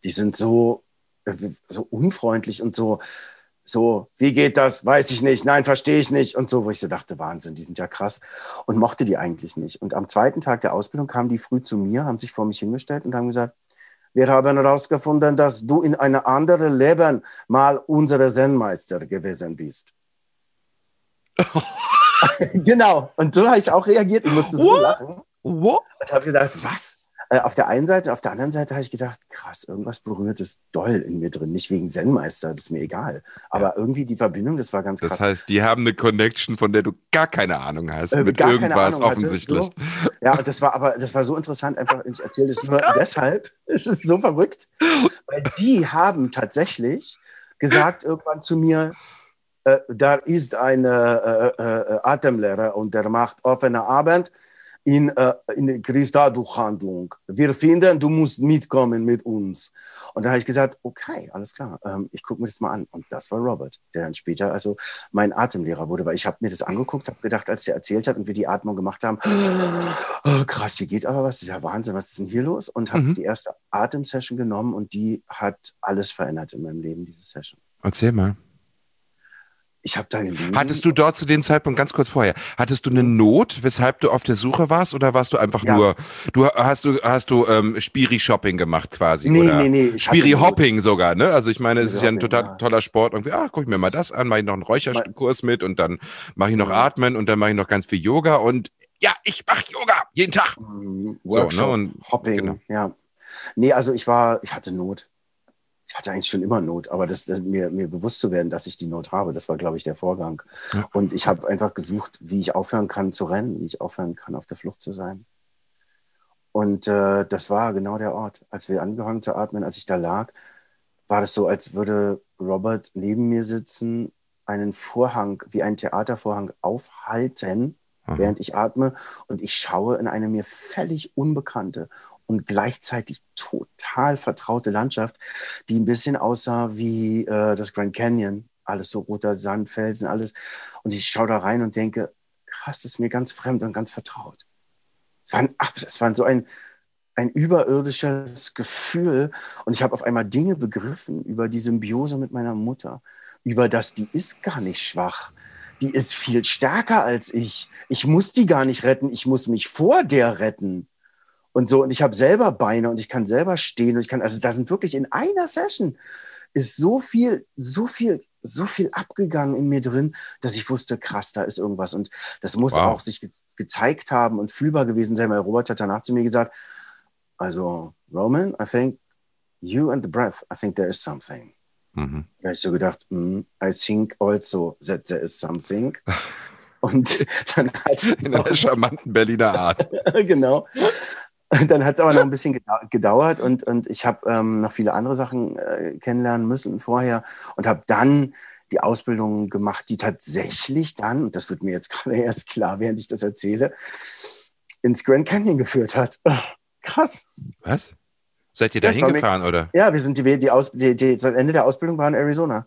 Die sind so, äh, so unfreundlich und so, so, wie geht das? Weiß ich nicht. Nein, verstehe ich nicht. Und so, wo ich so dachte, Wahnsinn, die sind ja krass. Und mochte die eigentlich nicht. Und am zweiten Tag der Ausbildung kamen die früh zu mir, haben sich vor mich hingestellt und haben gesagt, wir haben herausgefunden, dass du in einem anderen Leben mal unser Zen-Meister gewesen bist. [laughs] genau. Und so habe ich auch reagiert. Ich musste so What? lachen. What? Und habe gedacht, was? Äh, auf der einen Seite, auf der anderen Seite habe ich gedacht, krass, irgendwas berührt es doll in mir drin. Nicht wegen Zen-Meister, das ist mir egal. Aber ja. irgendwie die Verbindung, das war ganz krass. Das heißt, die haben eine Connection, von der du gar keine Ahnung hast, äh, mit irgendwas Ahnung offensichtlich. So. Ja, und das war aber, das war so interessant, einfach, ich erzähle das nur deshalb, [laughs] es ist so verrückt, weil die haben tatsächlich gesagt irgendwann zu mir, äh, da ist ein äh, äh, äh, Atemlehrer und der macht offene Abend in, äh, in der Kristallbuchhandlung. Wir finden, du musst mitkommen mit uns. Und dann habe ich gesagt, okay, alles klar, ähm, ich gucke mir das mal an. Und das war Robert, der dann später also mein Atemlehrer wurde, weil ich habe mir das angeguckt, habe gedacht, als der erzählt hat und wir die Atmung gemacht haben, oh, krass, hier geht aber was, das ist ja Wahnsinn, was ist denn hier los? Und habe mhm. die erste Atemsession genommen und die hat alles verändert in meinem Leben, diese Session. Erzähl mal ich habe da gelesen. Hattest du dort zu dem Zeitpunkt, ganz kurz vorher, hattest du eine Not, weshalb du auf der Suche warst oder warst du einfach ja. nur, du hast du, hast du ähm, Spiri-Shopping gemacht quasi? Nee, oder nee, nee. Spiri-Hopping sogar, ne? Also ich meine, es ist ja ein total ja. toller Sport. Irgendwie, ah, guck ich mir mal das an, mache ich noch einen Räucherkurs mit und dann mache ich noch Atmen und dann mache ich noch ganz viel Yoga und ja, ich mache Yoga jeden Tag. Workshop, so, ne? Und, Hopping, genau. ja. Nee, also ich war, ich hatte Not ich hatte eigentlich schon immer Not, aber das, das, mir, mir bewusst zu werden, dass ich die Not habe, das war, glaube ich, der Vorgang. Ja. Und ich habe einfach gesucht, wie ich aufhören kann zu rennen, wie ich aufhören kann, auf der Flucht zu sein. Und äh, das war genau der Ort. Als wir angefangen zu atmen, als ich da lag, war das so, als würde Robert neben mir sitzen, einen Vorhang, wie ein Theatervorhang aufhalten, mhm. während ich atme. Und ich schaue in eine mir völlig unbekannte und gleichzeitig total vertraute Landschaft, die ein bisschen aussah wie äh, das Grand Canyon alles so roter Sand, Felsen, alles. Und ich schaue da rein und denke, krass, das ist mir ganz fremd und ganz vertraut. Es war, ein, es war so ein, ein überirdisches Gefühl und ich habe auf einmal Dinge begriffen über die Symbiose mit meiner Mutter, über das, die ist gar nicht schwach, die ist viel stärker als ich. Ich muss die gar nicht retten, ich muss mich vor der retten. Und so, und ich habe selber Beine und ich kann selber stehen und ich kann, also da sind wirklich in einer Session ist so viel, so viel, so viel abgegangen in mir drin, dass ich wusste, krass, da ist irgendwas. Und das muss wow. auch sich ge gezeigt haben und fühlbar gewesen sein, weil Robert hat danach zu mir gesagt, also Roman, I think you and the breath, I think there is something. Mhm. Da habe ich so gedacht, mm, I think also that there is something. [laughs] Und [laughs] dann hat. In einer charmanten Berliner Art. [laughs] genau. [laughs] Dann hat es aber noch ein bisschen gedauert und, und ich habe ähm, noch viele andere Sachen äh, kennenlernen müssen vorher und habe dann die Ausbildung gemacht, die tatsächlich dann, und das wird mir jetzt [laughs] gerade erst klar, während ich das erzähle, ins Grand Canyon geführt hat. [laughs] Krass. Was? Seid ihr da hingefahren, oder? Ja, wir sind die, die, Aus, die, die, das Ende der Ausbildung war in Arizona.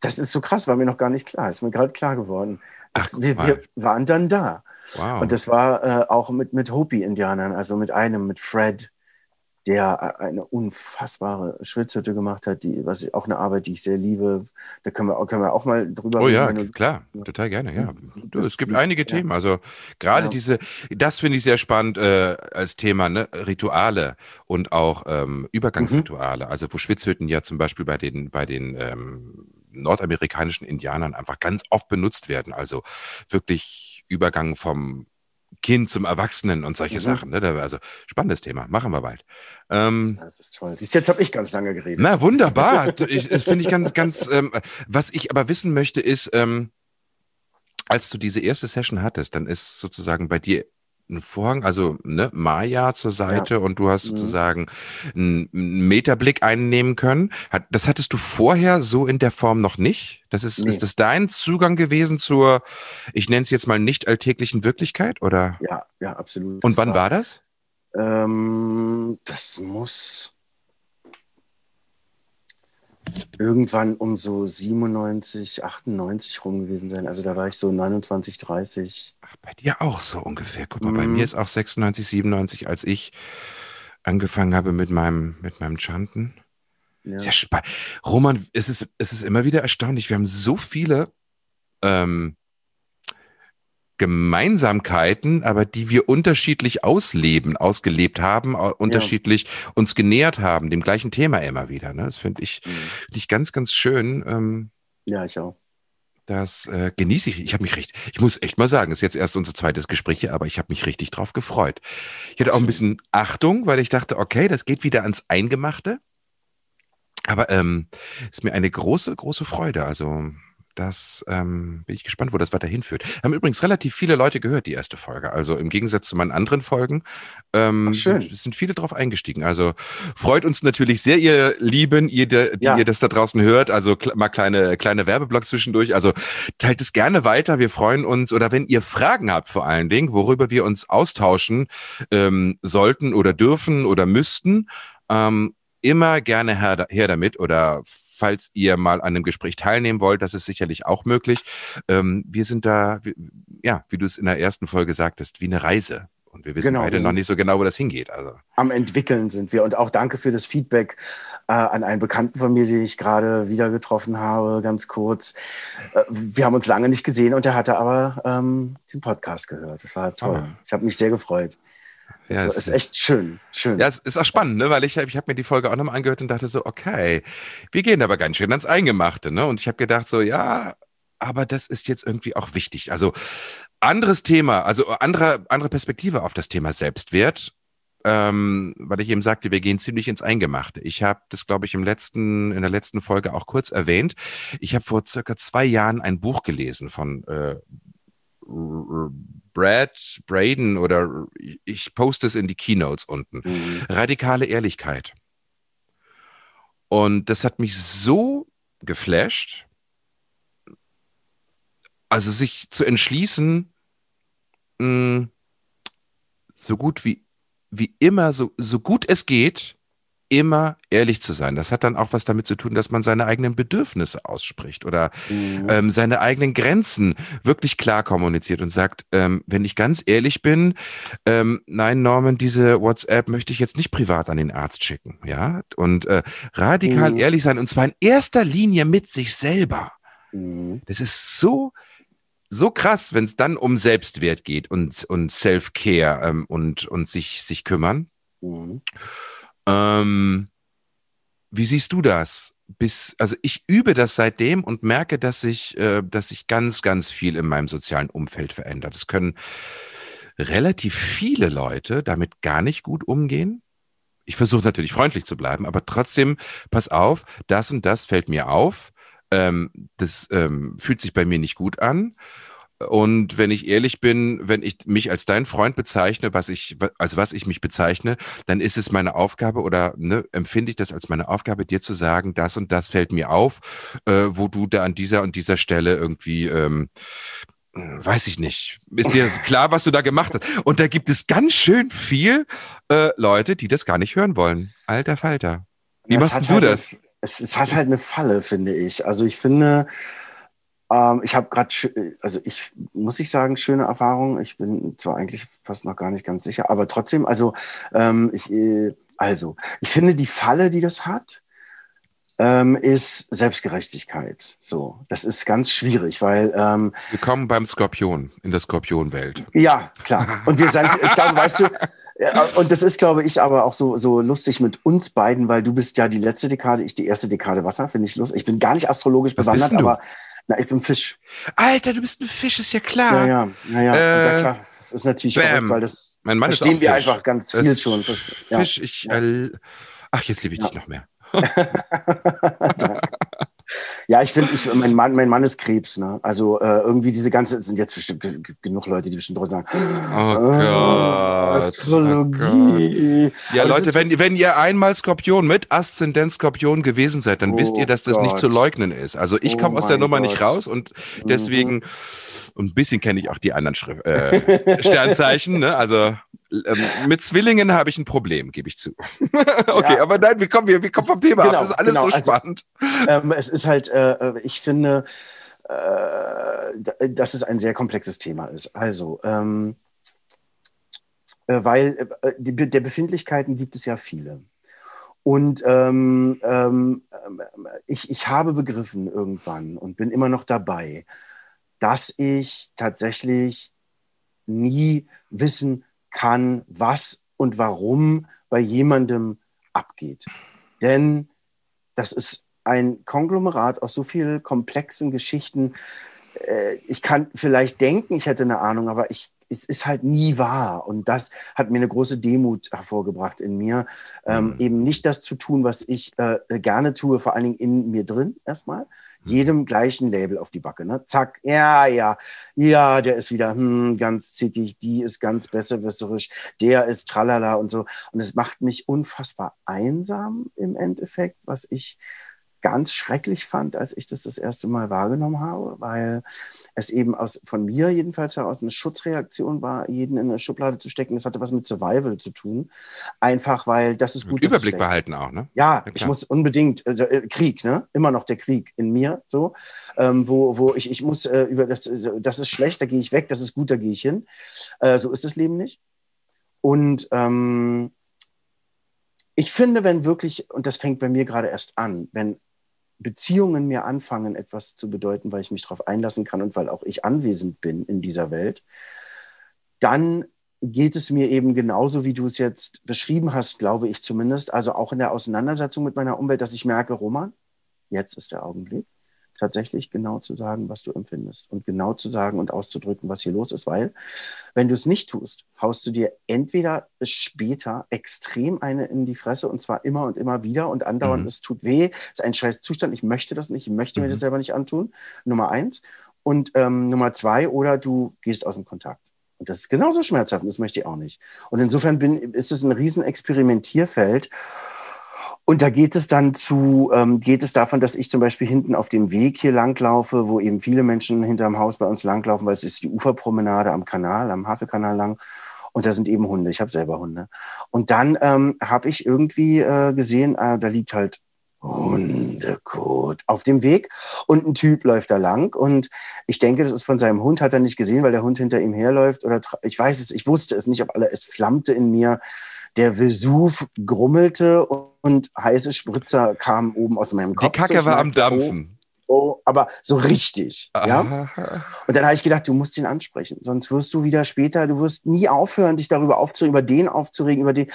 Das ist so krass, war mir noch gar nicht klar. Ist mir gerade klar geworden. Ach, wir, wir, waren dann da. Wow. Und das war äh, auch mit, mit Hopi-Indianern, also mit einem, mit Fred, der äh, eine unfassbare Schwitzhütte gemacht hat, die, was ich, auch eine Arbeit, die ich sehr liebe. Da können wir, auch, können wir auch mal drüber Oh ja, klar, total gerne, ja. Du, es gibt einige ja. Themen, also gerade ja. diese, das finde ich sehr spannend äh, als Thema, ne? Rituale und auch ähm, Übergangsrituale, mhm. also wo Schwitzhütten ja zum Beispiel bei den, bei den ähm, nordamerikanischen Indianern einfach ganz oft benutzt werden, also wirklich Übergang vom Kind zum Erwachsenen und solche mhm. Sachen. Ne? Also spannendes Thema, machen wir bald. Ähm, das ist toll. Siehst, jetzt habe ich ganz lange geredet. Na, wunderbar. [laughs] ich, das finde ich ganz, ganz, ähm, was ich aber wissen möchte, ist, ähm, als du diese erste Session hattest, dann ist sozusagen bei dir einen Vorhang, also ne, Maya zur Seite ja. und du hast mhm. sozusagen einen Meterblick einnehmen können. das hattest du vorher so in der Form noch nicht? Das ist, nee. ist das dein Zugang gewesen zur, ich nenne es jetzt mal nicht alltäglichen Wirklichkeit, oder? Ja, ja, absolut. Und wann war, war das? Ähm, das muss irgendwann um so 97, 98 rum gewesen sein. Also da war ich so 29, 30. Bei dir auch so ungefähr. Guck mal, mm. bei mir ist auch 96, 97, als ich angefangen habe mit meinem, mit meinem Chanten. Ja. Sehr spannend. Roman, es ist, es ist immer wieder erstaunlich. Wir haben so viele ähm, Gemeinsamkeiten, aber die wir unterschiedlich ausleben, ausgelebt haben, unterschiedlich ja. uns genähert haben, dem gleichen Thema immer wieder. Ne? Das finde ich, mhm. find ich ganz, ganz schön. Ähm, ja, ich auch. Das äh, genieße ich. Ich habe mich richtig, ich muss echt mal sagen, ist jetzt erst unser zweites Gespräch hier, aber ich habe mich richtig drauf gefreut. Ich hatte auch ein bisschen Achtung, weil ich dachte, okay, das geht wieder ans Eingemachte. Aber ähm, ist mir eine große, große Freude. Also das ähm, bin ich gespannt, wo das weiter hinführt. Haben übrigens relativ viele Leute gehört, die erste Folge. Also im Gegensatz zu meinen anderen Folgen ähm, sind, sind, viele drauf eingestiegen. Also freut uns natürlich sehr, ihr Lieben, ihr, die ja. ihr das da draußen hört. Also mal kleine, kleine Werbeblock zwischendurch. Also teilt es gerne weiter. Wir freuen uns. Oder wenn ihr Fragen habt vor allen Dingen, worüber wir uns austauschen ähm, sollten oder dürfen oder müssten, ähm, immer gerne her, her damit oder falls ihr mal an einem Gespräch teilnehmen wollt, das ist sicherlich auch möglich. Ähm, wir sind da, ja, wie du es in der ersten Folge sagtest, wie eine Reise. Und wir wissen genau, beide wir noch nicht so genau, wo das hingeht. Also. Am entwickeln sind wir. Und auch danke für das Feedback äh, an einen Bekannten von mir, den ich gerade wieder getroffen habe, ganz kurz. Äh, wir haben uns lange nicht gesehen und er hatte aber ähm, den Podcast gehört. Das war toll. Oh. Ich habe mich sehr gefreut. Das ja, ist echt schön, schön. Ja, es ist auch spannend, ne? weil ich, ich habe mir die Folge auch nochmal angehört und dachte so, okay, wir gehen aber ganz schön ans Eingemachte. Ne? Und ich habe gedacht so, ja, aber das ist jetzt irgendwie auch wichtig. Also anderes Thema, also andere, andere Perspektive auf das Thema Selbstwert. Ähm, weil ich eben sagte, wir gehen ziemlich ins Eingemachte. Ich habe das, glaube ich, im letzten, in der letzten Folge auch kurz erwähnt. Ich habe vor circa zwei Jahren ein Buch gelesen von äh, Brad Braden oder ich poste es in die Keynotes unten. Mhm. Radikale Ehrlichkeit. Und das hat mich so geflasht, also sich zu entschließen, mh, mm, so gut wie, wie immer, so, so gut es geht, immer ehrlich zu sein. Das hat dann auch was damit zu tun, dass man seine eigenen Bedürfnisse ausspricht oder mhm. ähm, seine eigenen Grenzen wirklich klar kommuniziert und sagt, ähm, wenn ich ganz ehrlich bin, ähm, nein, Norman, diese WhatsApp möchte ich jetzt nicht privat an den Arzt schicken, ja? Und äh, radikal mhm. ehrlich sein und zwar in erster Linie mit sich selber. Mhm. Das ist so so krass, wenn es dann um Selbstwert geht und, und Self-Care ähm, und, und sich, sich kümmern. Ähm, wie siehst du das? Bis, also ich übe das seitdem und merke, dass sich, äh, dass sich ganz, ganz viel in meinem sozialen Umfeld verändert. Es können relativ viele Leute damit gar nicht gut umgehen. Ich versuche natürlich freundlich zu bleiben, aber trotzdem, pass auf, das und das fällt mir auf. Ähm, das ähm, fühlt sich bei mir nicht gut an. Und wenn ich ehrlich bin, wenn ich mich als dein Freund bezeichne, was ich, als was ich mich bezeichne, dann ist es meine Aufgabe oder ne, empfinde ich das als meine Aufgabe, dir zu sagen, das und das fällt mir auf, äh, wo du da an dieser und dieser Stelle irgendwie, ähm, weiß ich nicht, ist dir klar, was du da gemacht hast? Und da gibt es ganz schön viel äh, Leute, die das gar nicht hören wollen. Alter Falter. Wie das machst du halt das? Es, es hat halt eine Falle, finde ich. Also ich finde, ähm, ich habe gerade, also ich muss ich sagen, schöne Erfahrungen. Ich bin zwar eigentlich fast noch gar nicht ganz sicher, aber trotzdem, also ähm, ich, äh, also ich finde die Falle, die das hat, ähm, ist Selbstgerechtigkeit. So, das ist ganz schwierig, weil ähm, wir kommen beim Skorpion in der Skorpionwelt. Ja, klar. Und wir sind, ich glaube, weißt du, und das ist, glaube ich, aber auch so, so lustig mit uns beiden, weil du bist ja die letzte Dekade, ich die erste Dekade Wasser, finde ich lustig. Ich bin gar nicht astrologisch bewandert, aber na, ich bin Fisch. Alter, du bist ein Fisch, ist ja klar. Ja, ja, ja. Äh, ja klar. Das ist natürlich verrückt, weil das mein Mann verstehen ist wir einfach ganz viel schon. Fisch, ja. ich, äh, ach, jetzt liebe ich dich noch mehr. [laughs] [laughs] Ja, ich finde, ich, mein, Mann, mein Mann ist Krebs. Ne? Also äh, irgendwie diese ganze, es sind jetzt bestimmt genug Leute, die bestimmt drüber sagen, oh, oh Gott, Astrologie. Oh. Ja, Aber Leute, wenn, wenn ihr einmal Skorpion mit Aszendent Skorpion gewesen seid, dann oh wisst ihr, dass das Gott. nicht zu leugnen ist. Also ich komme oh aus der Nummer Gott. nicht raus und deswegen... Mhm und ein bisschen kenne ich auch die anderen Schrift, äh, [laughs] Sternzeichen. Ne? Also ähm, mit Zwillingen habe ich ein Problem, gebe ich zu. [laughs] okay, ja. aber nein, wir kommen, wir, wir kommen vom Thema genau, ab. Das ist alles genau. so also, spannend. Also, ähm, es ist halt, äh, äh, ich finde, äh, dass es ein sehr komplexes Thema ist. Also, ähm, äh, weil äh, die, der Befindlichkeiten gibt es ja viele. Und ähm, ähm, ich, ich habe begriffen irgendwann und bin immer noch dabei, dass ich tatsächlich nie wissen kann, was und warum bei jemandem abgeht. Denn das ist ein Konglomerat aus so vielen komplexen Geschichten. Äh, ich kann vielleicht denken, ich hätte eine Ahnung, aber ich es ist halt nie wahr. Und das hat mir eine große Demut hervorgebracht in mir, ähm, mhm. eben nicht das zu tun, was ich äh, gerne tue, vor allen Dingen in mir drin erstmal, mhm. jedem gleichen Label auf die Backe. Ne? Zack, ja, ja, ja, der ist wieder hm, ganz zickig, die ist ganz besserwisserisch, der ist tralala und so. Und es macht mich unfassbar einsam im Endeffekt, was ich ganz schrecklich fand, als ich das das erste Mal wahrgenommen habe, weil es eben aus, von mir jedenfalls heraus eine Schutzreaktion war, jeden in eine Schublade zu stecken. Das hatte was mit Survival zu tun. Einfach, weil das ist gut. Überblick behalten auch, ne? Ja, ja ich muss unbedingt, also, äh, Krieg, ne? Immer noch der Krieg in mir, so, ähm, wo, wo ich, ich muss äh, über das, das ist schlecht, da gehe ich weg, das ist gut, da gehe ich hin. Äh, so ist das Leben nicht. Und ähm, ich finde, wenn wirklich, und das fängt bei mir gerade erst an, wenn Beziehungen mir anfangen, etwas zu bedeuten, weil ich mich darauf einlassen kann und weil auch ich anwesend bin in dieser Welt, dann geht es mir eben genauso, wie du es jetzt beschrieben hast, glaube ich zumindest, also auch in der Auseinandersetzung mit meiner Umwelt, dass ich merke, Roman, jetzt ist der Augenblick tatsächlich genau zu sagen, was du empfindest und genau zu sagen und auszudrücken, was hier los ist, weil wenn du es nicht tust, haust du dir entweder später extrem eine in die Fresse und zwar immer und immer wieder und andauernd, mhm. es tut weh, es ist ein scheiß Zustand, ich möchte das nicht, ich möchte mhm. mir das mhm. selber nicht antun, Nummer eins. Und ähm, Nummer zwei, oder du gehst aus dem Kontakt. Und das ist genauso schmerzhaft und das möchte ich auch nicht. Und insofern bin, ist es ein riesen Experimentierfeld. Und da geht es dann zu, ähm, geht es davon, dass ich zum Beispiel hinten auf dem Weg hier langlaufe, wo eben viele Menschen hinterm Haus bei uns langlaufen, weil es ist die Uferpromenade am Kanal, am Havelkanal lang. Und da sind eben Hunde. Ich habe selber Hunde. Und dann ähm, habe ich irgendwie äh, gesehen, äh, da liegt halt Hundekot auf dem Weg und ein Typ läuft da lang und ich denke, das ist von seinem Hund, hat er nicht gesehen, weil der Hund hinter ihm herläuft oder ich weiß es, ich wusste es nicht, aber alle, es flammte in mir. Der Vesuv grummelte und heiße Spritzer kamen oben aus meinem Kopf. Die Kacke so, war am Dampfen. So, aber so richtig. Ja? Und dann habe ich gedacht, du musst ihn ansprechen, sonst wirst du wieder später, du wirst nie aufhören, dich darüber aufzuregen, über den aufzuregen, über den.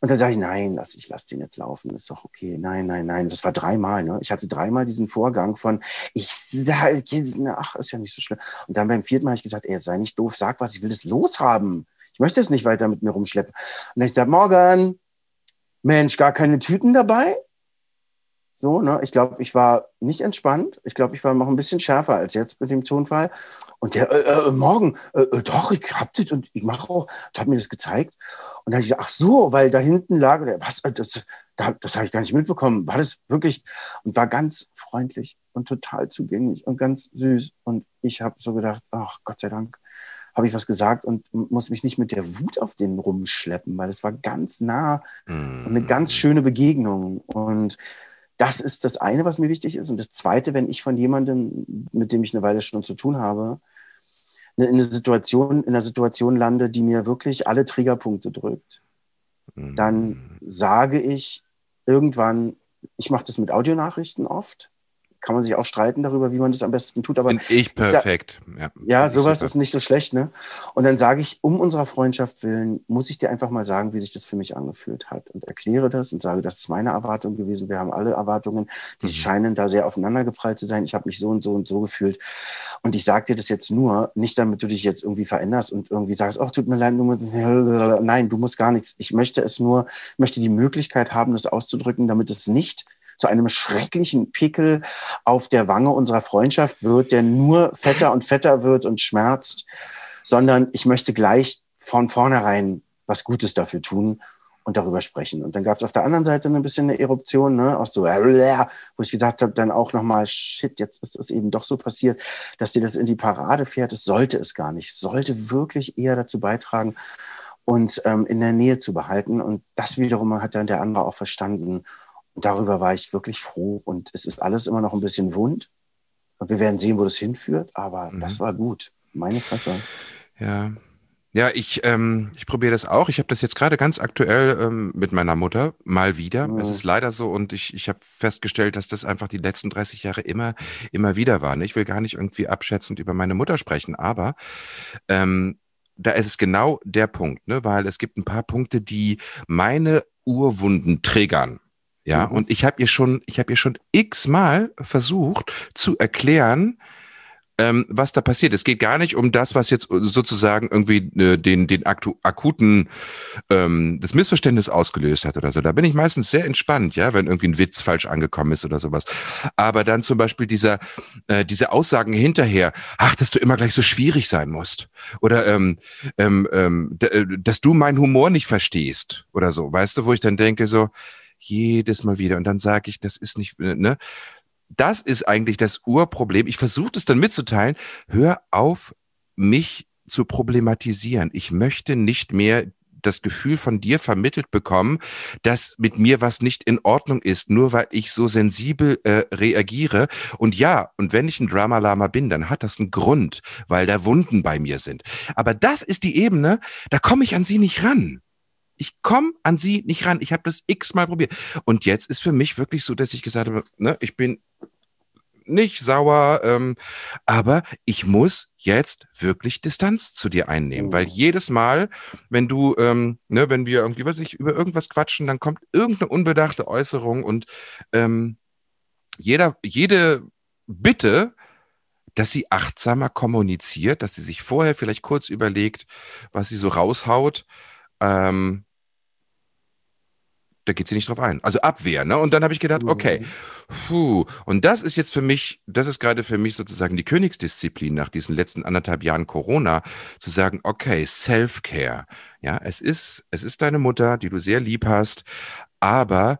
Und dann sage ich, nein, lass ich lass den jetzt laufen, ist doch okay. Nein, nein, nein. Das war dreimal. Ne? Ich hatte dreimal diesen Vorgang von, ich sage, ach, ist ja nicht so schlimm. Und dann beim vierten Mal habe ich gesagt, ey, sei nicht doof, sag was, ich will das loshaben. Ich möchte es nicht weiter mit mir rumschleppen. Und ich gesagt, morgen, Mensch, gar keine Tüten dabei? So, ne? Ich glaube, ich war nicht entspannt. Ich glaube, ich war noch ein bisschen schärfer als jetzt mit dem Tonfall. Und der, äh, äh, morgen, äh, äh doch, ich hab das und ich mache auch, hat mir das gezeigt. Und dann habe ich gesagt, ach so, weil da hinten lag, was, äh, das, das, das habe ich gar nicht mitbekommen. War das wirklich, und war ganz freundlich und total zugänglich und ganz süß. Und ich habe so gedacht, ach Gott sei Dank, habe ich was gesagt und muss mich nicht mit der Wut auf den rumschleppen, weil es war ganz nah mm. und eine ganz schöne Begegnung. Und das ist das eine, was mir wichtig ist. Und das zweite, wenn ich von jemandem, mit dem ich eine Weile schon zu tun habe, in eine Situation, in einer Situation lande, die mir wirklich alle Triggerpunkte drückt, mhm. dann sage ich irgendwann, ich mache das mit Audionachrichten oft, kann man sich auch streiten darüber, wie man das am besten tut. Aber Bin ich perfekt. Ja, ja sowas ist nicht so schlecht, ne? Und dann sage ich, um unserer Freundschaft willen, muss ich dir einfach mal sagen, wie sich das für mich angefühlt hat und erkläre das und sage, das ist meine Erwartung gewesen. Wir haben alle Erwartungen, die mhm. scheinen da sehr aufeinandergeprallt zu sein. Ich habe mich so und so und so gefühlt. Und ich sage dir das jetzt nur, nicht damit du dich jetzt irgendwie veränderst und irgendwie sagst, ach, tut mir leid, du [laughs] nein, du musst gar nichts. Ich möchte es nur, möchte die Möglichkeit haben, das auszudrücken, damit es nicht zu einem schrecklichen Pickel auf der Wange unserer Freundschaft wird, der nur fetter und fetter wird und schmerzt, sondern ich möchte gleich von vornherein was Gutes dafür tun und darüber sprechen. Und dann gab es auf der anderen Seite ein bisschen eine Eruption, ne, aus so, wo ich gesagt habe, dann auch nochmal, shit, jetzt ist es eben doch so passiert, dass dir das in die Parade fährt. Es sollte es gar nicht. Sollte wirklich eher dazu beitragen, uns ähm, in der Nähe zu behalten. Und das wiederum hat dann der andere auch verstanden. Und darüber war ich wirklich froh. Und es ist alles immer noch ein bisschen wund. Und wir werden sehen, wo das hinführt. Aber mhm. das war gut. Meine Fresse. Ja. Ja, ich, ähm, ich probiere das auch. Ich habe das jetzt gerade ganz aktuell ähm, mit meiner Mutter mal wieder. Mhm. Es ist leider so und ich, ich habe festgestellt, dass das einfach die letzten 30 Jahre immer, immer wieder war. Ich will gar nicht irgendwie abschätzend über meine Mutter sprechen, aber ähm, da ist es genau der Punkt, ne? weil es gibt ein paar Punkte, die meine Urwunden triggern. Ja, mhm. und ich habe ihr schon, ich habe ihr schon x-mal versucht zu erklären, ähm, was da passiert. Es geht gar nicht um das, was jetzt sozusagen irgendwie äh, den, den akuten ähm, das Missverständnis ausgelöst hat oder so. Da bin ich meistens sehr entspannt, ja, wenn irgendwie ein Witz falsch angekommen ist oder sowas. Aber dann zum Beispiel dieser, äh, diese Aussagen hinterher, ach, dass du immer gleich so schwierig sein musst. Oder ähm, ähm, ähm, äh, dass du meinen Humor nicht verstehst oder so, weißt du, wo ich dann denke, so, jedes Mal wieder. Und dann sage ich, das ist nicht, ne? Das ist eigentlich das Urproblem. Ich versuche es dann mitzuteilen. Hör auf, mich zu problematisieren. Ich möchte nicht mehr das Gefühl von dir vermittelt bekommen, dass mit mir was nicht in Ordnung ist, nur weil ich so sensibel äh, reagiere. Und ja, und wenn ich ein Drama-Lama bin, dann hat das einen Grund, weil da Wunden bei mir sind. Aber das ist die Ebene, da komme ich an sie nicht ran. Ich komme an sie nicht ran. Ich habe das x-mal probiert. Und jetzt ist für mich wirklich so, dass ich gesagt habe, ne, ich bin nicht sauer, ähm, aber ich muss jetzt wirklich Distanz zu dir einnehmen, weil oh. jedes Mal, wenn du, ähm, ne, wenn wir irgendwie, was ich, über irgendwas quatschen, dann kommt irgendeine unbedachte Äußerung und ähm, jeder, jede Bitte, dass sie achtsamer kommuniziert, dass sie sich vorher vielleicht kurz überlegt, was sie so raushaut, ähm, da geht sie nicht drauf ein. Also Abwehr, ne? Und dann habe ich gedacht, mhm. okay, puh, und das ist jetzt für mich, das ist gerade für mich sozusagen die Königsdisziplin nach diesen letzten anderthalb Jahren Corona, zu sagen, okay, Self-Care. Ja, es ist, es ist deine Mutter, die du sehr lieb hast, aber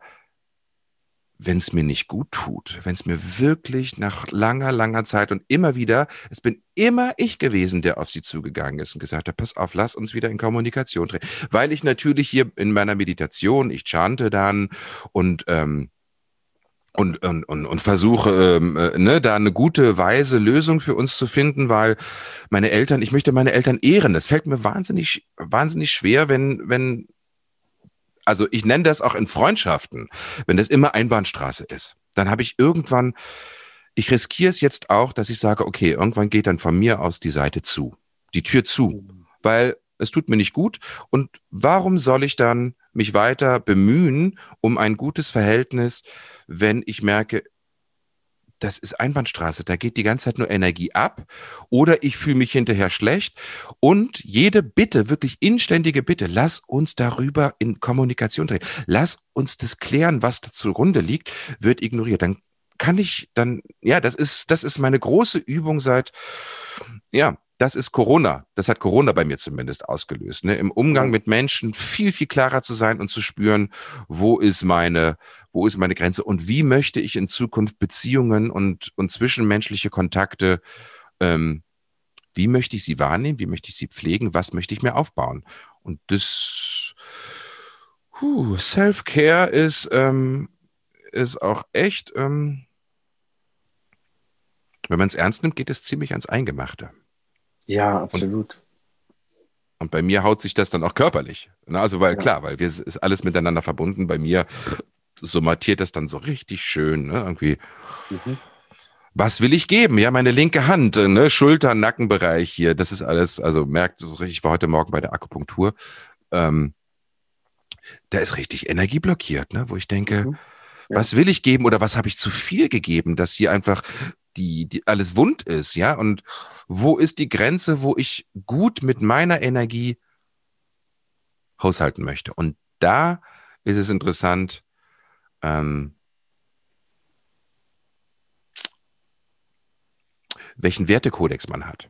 wenn es mir nicht gut tut, wenn es mir wirklich nach langer, langer Zeit und immer wieder, es bin immer ich gewesen, der auf sie zugegangen ist und gesagt hat, pass auf, lass uns wieder in Kommunikation drehen. Weil ich natürlich hier in meiner Meditation, ich chante dann und ähm, und, und, und, und versuche, ähm, äh, ne, da eine gute, weise Lösung für uns zu finden, weil meine Eltern, ich möchte meine Eltern ehren. Das fällt mir wahnsinnig, wahnsinnig schwer, wenn, wenn also ich nenne das auch in Freundschaften, wenn das immer Einbahnstraße ist, dann habe ich irgendwann, ich riskiere es jetzt auch, dass ich sage, okay, irgendwann geht dann von mir aus die Seite zu, die Tür zu, weil es tut mir nicht gut. Und warum soll ich dann mich weiter bemühen um ein gutes Verhältnis, wenn ich merke, das ist Einbahnstraße. Da geht die ganze Zeit nur Energie ab oder ich fühle mich hinterher schlecht. Und jede Bitte, wirklich inständige Bitte, lass uns darüber in Kommunikation drehen. Lass uns das klären, was da zugrunde liegt, wird ignoriert. Dann kann ich dann, ja, das ist, das ist meine große Übung seit, ja, das ist Corona. Das hat Corona bei mir zumindest ausgelöst. Ne? Im Umgang mit Menschen viel, viel klarer zu sein und zu spüren, wo ist meine, wo ist meine Grenze und wie möchte ich in Zukunft Beziehungen und, und zwischenmenschliche Kontakte, ähm, wie möchte ich sie wahrnehmen, wie möchte ich sie pflegen, was möchte ich mir aufbauen. Und das huh, Self-Care ist, ähm, ist auch echt, ähm, wenn man es ernst nimmt, geht es ziemlich ans Eingemachte. Ja, absolut. Und, und, bei mir haut sich das dann auch körperlich. Ne? Also, weil ja. klar, weil wir ist alles miteinander verbunden. Bei mir somatiert das dann so richtig schön, ne? Irgendwie. Mhm. Was will ich geben? Ja, meine linke Hand, ne? Schulter, Nackenbereich hier. Das ist alles, also merkt so richtig, ich war heute Morgen bei der Akupunktur. Ähm, da ist richtig Energie blockiert, ne? Wo ich denke, mhm. ja. was will ich geben oder was habe ich zu viel gegeben, dass hier einfach die, die alles wund ist, ja? Und wo ist die Grenze, wo ich gut mit meiner Energie haushalten möchte? Und da ist es interessant, ähm, welchen Wertekodex man hat.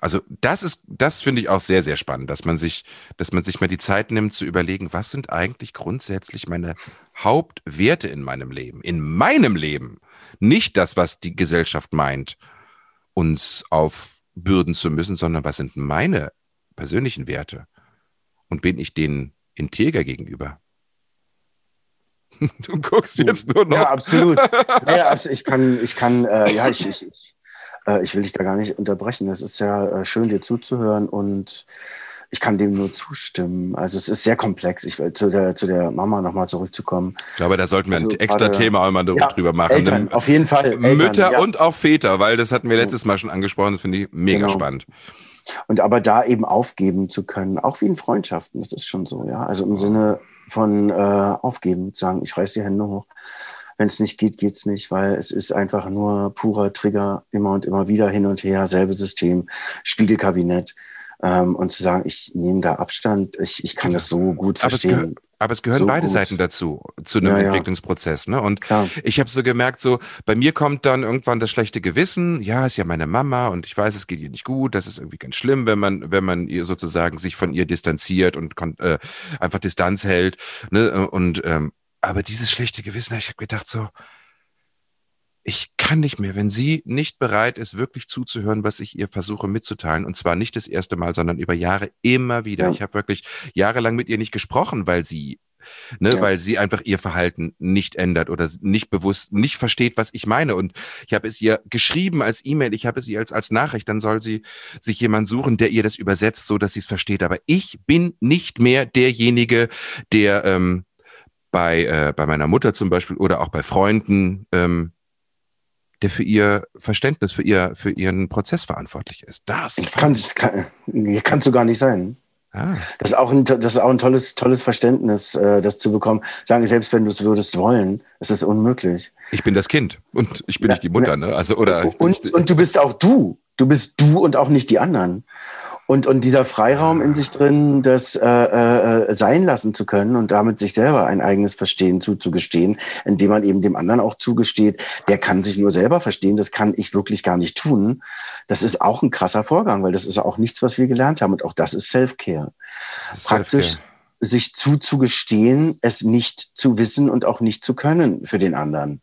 Also das ist, das finde ich auch sehr, sehr spannend, dass man sich, dass man sich mal die Zeit nimmt zu überlegen, was sind eigentlich grundsätzlich meine Hauptwerte in meinem Leben, in meinem Leben. Nicht das, was die Gesellschaft meint, uns aufbürden zu müssen, sondern was sind meine persönlichen Werte? Und bin ich denen integer gegenüber? [laughs] Du guckst jetzt nur noch. Ja, absolut. [laughs] Ja, ich kann, ich kann, äh, ja, ich, ich, ich, äh, ich will dich da gar nicht unterbrechen. Es ist ja äh, schön, dir zuzuhören und ich kann dem nur zustimmen. Also es ist sehr komplex. Ich will zu der, zu der Mama nochmal zurückzukommen. Ich glaube, da sollten wir also ein extra gerade, Thema einmal ja, drüber machen. Eltern, auf jeden Fall. Eltern, Mütter ja. und auch Väter, weil das hatten wir letztes Mal schon angesprochen. Das finde ich mega genau. spannend. Und aber da eben aufgeben zu können, auch wie in Freundschaften, das ist schon so, ja. Also im Sinne von äh, aufgeben, sagen, ich reiß die Hände hoch. Wenn es nicht geht, geht's nicht, weil es ist einfach nur purer Trigger, immer und immer wieder hin und her, selbe System, Spiegelkabinett ähm, und zu sagen, ich nehme da Abstand, ich, ich kann das so gut verstehen. Aber es gehören so beide gut. Seiten dazu, zu einem ja, Entwicklungsprozess. Ne? Und Klar. ich habe so gemerkt, so bei mir kommt dann irgendwann das schlechte Gewissen. Ja, ist ja meine Mama und ich weiß, es geht ihr nicht gut. Das ist irgendwie ganz schlimm, wenn man, wenn man ihr sozusagen sich von ihr distanziert und äh, einfach Distanz hält. Ne? Und ähm, aber dieses schlechte Gewissen, ich habe gedacht so, ich kann nicht mehr, wenn sie nicht bereit ist, wirklich zuzuhören, was ich ihr versuche mitzuteilen. Und zwar nicht das erste Mal, sondern über Jahre immer wieder. Ja. Ich habe wirklich jahrelang mit ihr nicht gesprochen, weil sie, ne, ja. weil sie einfach ihr Verhalten nicht ändert oder nicht bewusst, nicht versteht, was ich meine. Und ich habe es ihr geschrieben als E-Mail, ich habe es ihr als, als Nachricht, dann soll sie sich jemand suchen, der ihr das übersetzt, so dass sie es versteht. Aber ich bin nicht mehr derjenige, der ähm, bei, äh, bei meiner Mutter zum Beispiel oder auch bei Freunden ähm, der für ihr Verständnis, für, ihr, für ihren Prozess verantwortlich ist. Das, das, kann, das kann, kannst du gar nicht sein. Ah. Das, ist auch ein, das ist auch ein tolles, tolles Verständnis, äh, das zu bekommen. Sagen, selbst wenn du es würdest wollen, es ist unmöglich. Ich bin das Kind und ich bin ja, nicht die Mutter, ne? Also, oder und, und du bist auch du. Du bist du und auch nicht die anderen. Und, und dieser Freiraum in sich drin, das äh, äh, sein lassen zu können und damit sich selber ein eigenes Verstehen zuzugestehen, indem man eben dem anderen auch zugesteht, der kann sich nur selber verstehen, das kann ich wirklich gar nicht tun. Das ist auch ein krasser Vorgang, weil das ist auch nichts, was wir gelernt haben. Und auch das ist Self-Care. Self Praktisch sich zuzugestehen, es nicht zu wissen und auch nicht zu können für den anderen.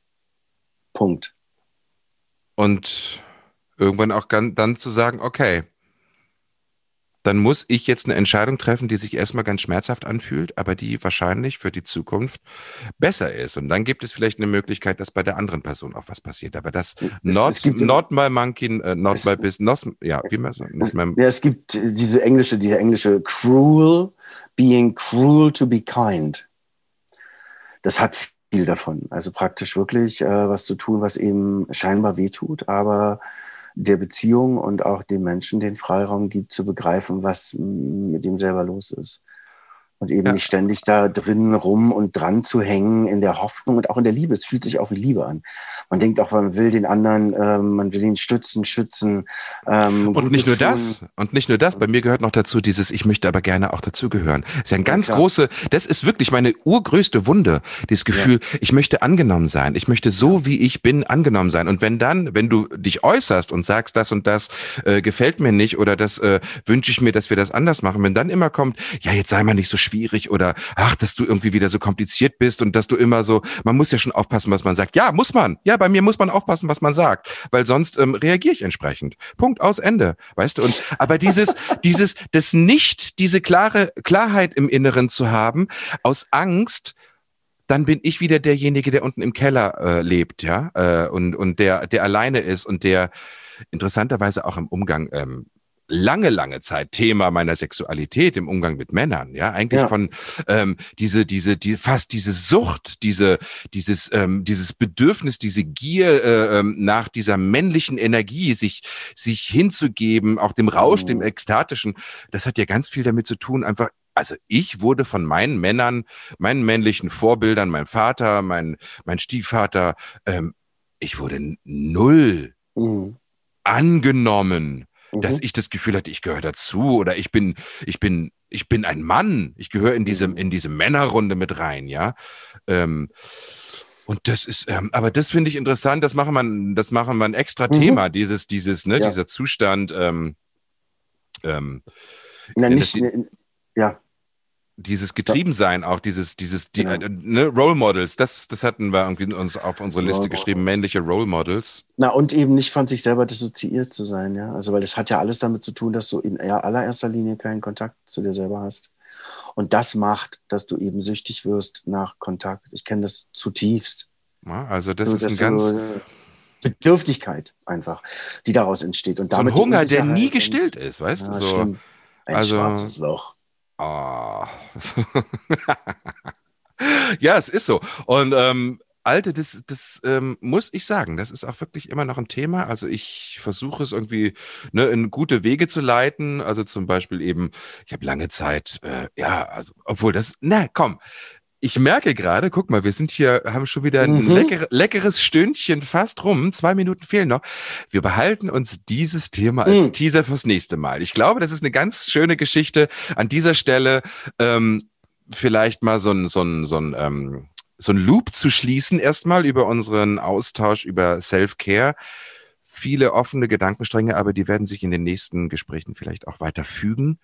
Punkt. Und irgendwann auch dann zu sagen, okay, dann muss ich jetzt eine Entscheidung treffen, die sich erstmal ganz schmerzhaft anfühlt, aber die wahrscheinlich für die Zukunft besser ist. Und dann gibt es vielleicht eine Möglichkeit, dass bei der anderen Person auch was passiert. Aber das es, not, es gibt, not my monkey, uh, not es, my business, not, ja, wie man sagt. Ja, es gibt diese englische, diese englische cruel, being cruel to be kind. Das hat viel davon. Also praktisch wirklich äh, was zu tun, was eben scheinbar wehtut, aber der Beziehung und auch dem Menschen den Freiraum gibt, zu begreifen, was mit ihm selber los ist und eben ja. nicht ständig da drin rum und dran zu hängen in der Hoffnung und auch in der Liebe. Es fühlt sich auch wie Liebe an. Man denkt auch, man will den anderen, ähm, man will ihn stützen, schützen. Ähm, und nicht nur das, und nicht nur das, bei mir gehört noch dazu dieses, ich möchte aber gerne auch dazugehören. Das ist ja ein ganz ja, große, das ist wirklich meine urgrößte Wunde, dieses Gefühl, ja. ich möchte angenommen sein, ich möchte so, wie ich bin, angenommen sein. Und wenn dann, wenn du dich äußerst und sagst, das und das äh, gefällt mir nicht oder das äh, wünsche ich mir, dass wir das anders machen, wenn dann immer kommt, ja, jetzt sei mal nicht so schwierig, schwierig oder ach, dass du irgendwie wieder so kompliziert bist und dass du immer so, man muss ja schon aufpassen, was man sagt. Ja, muss man. Ja, bei mir muss man aufpassen, was man sagt, weil sonst ähm, reagiere ich entsprechend. Punkt aus Ende, weißt du? Und aber dieses [laughs] dieses das nicht diese klare Klarheit im Inneren zu haben aus Angst, dann bin ich wieder derjenige, der unten im Keller äh, lebt, ja, äh, und und der der alleine ist und der interessanterweise auch im Umgang ähm, lange, lange Zeit Thema meiner Sexualität im Umgang mit Männern. Ja, eigentlich ja. von ähm, diese, diese, die fast diese Sucht, diese, dieses, ähm, dieses Bedürfnis, diese Gier äh, ähm, nach dieser männlichen Energie, sich, sich hinzugeben, auch dem Rausch, mhm. dem Ekstatischen. Das hat ja ganz viel damit zu tun, einfach also ich wurde von meinen Männern, meinen männlichen Vorbildern, mein Vater, mein, mein Stiefvater, ähm, ich wurde null mhm. angenommen dass mhm. ich das Gefühl hatte, ich gehöre dazu oder ich bin, ich bin, ich bin ein Mann. Ich gehöre in diese, mhm. in diese Männerrunde mit rein, ja. Ähm, und das ist, ähm, aber das finde ich interessant. Das machen man, das machen wir ein extra mhm. Thema. Dieses, dieses, ne, ja. dieser Zustand. Ähm, ähm, Na, nicht, die, ja dieses Getriebensein auch, dieses, dieses, die, genau. ne, Role Models, das, das hatten wir irgendwie uns auf unsere Liste Role geschrieben, Models. männliche Role Models. Na, und eben nicht von sich selber dissoziiert zu sein, ja. Also, weil das hat ja alles damit zu tun, dass du in allererster Linie keinen Kontakt zu dir selber hast. Und das macht, dass du eben süchtig wirst nach Kontakt. Ich kenne das zutiefst. Ja, also, das so, ist ein ganz. Bedürftigkeit einfach, die daraus entsteht. Und damit so ein Hunger, der nie gestillt ist, weißt du? so, Ein also, schwarzes Loch. Oh. [laughs] ja, es ist so. Und ähm, Alte, das, das ähm, muss ich sagen, das ist auch wirklich immer noch ein Thema. Also ich versuche es irgendwie ne, in gute Wege zu leiten. Also zum Beispiel eben, ich habe lange Zeit, äh, ja, also obwohl das, na komm, ich merke gerade, guck mal, wir sind hier, haben schon wieder ein mhm. lecker, leckeres Stündchen fast rum. Zwei Minuten fehlen noch. Wir behalten uns dieses Thema als mhm. Teaser fürs nächste Mal. Ich glaube, das ist eine ganz schöne Geschichte. An dieser Stelle ähm, vielleicht mal so ein, so ein, so ein, ähm, so ein Loop zu schließen, erstmal über unseren Austausch über Self-Care. Viele offene Gedankenstränge, aber die werden sich in den nächsten Gesprächen vielleicht auch weiter fügen.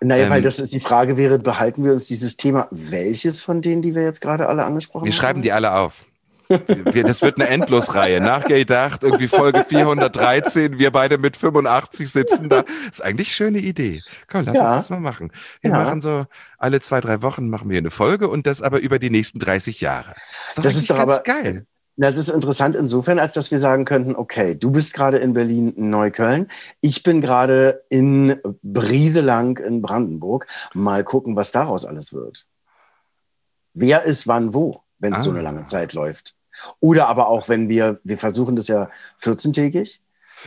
Naja, ähm, weil das ist die Frage wäre, behalten wir uns dieses Thema, welches von denen, die wir jetzt gerade alle angesprochen haben? Wir schreiben die alle auf. Wir, das wird eine Endlosreihe. Nachgedacht, irgendwie Folge 413, wir beide mit 85 sitzen da. Das ist eigentlich eine schöne Idee. Komm, lass ja. uns das mal machen. Wir ja. machen so alle zwei, drei Wochen machen wir eine Folge und das aber über die nächsten 30 Jahre. Das ist doch, das ist doch ganz aber, geil. Das ist interessant insofern, als dass wir sagen könnten, okay, du bist gerade in Berlin-Neukölln, ich bin gerade in Brieselang in Brandenburg. Mal gucken, was daraus alles wird. Wer ist wann wo, wenn es ah. so eine lange Zeit läuft. Oder aber auch, wenn wir, wir versuchen das ja 14-tägig,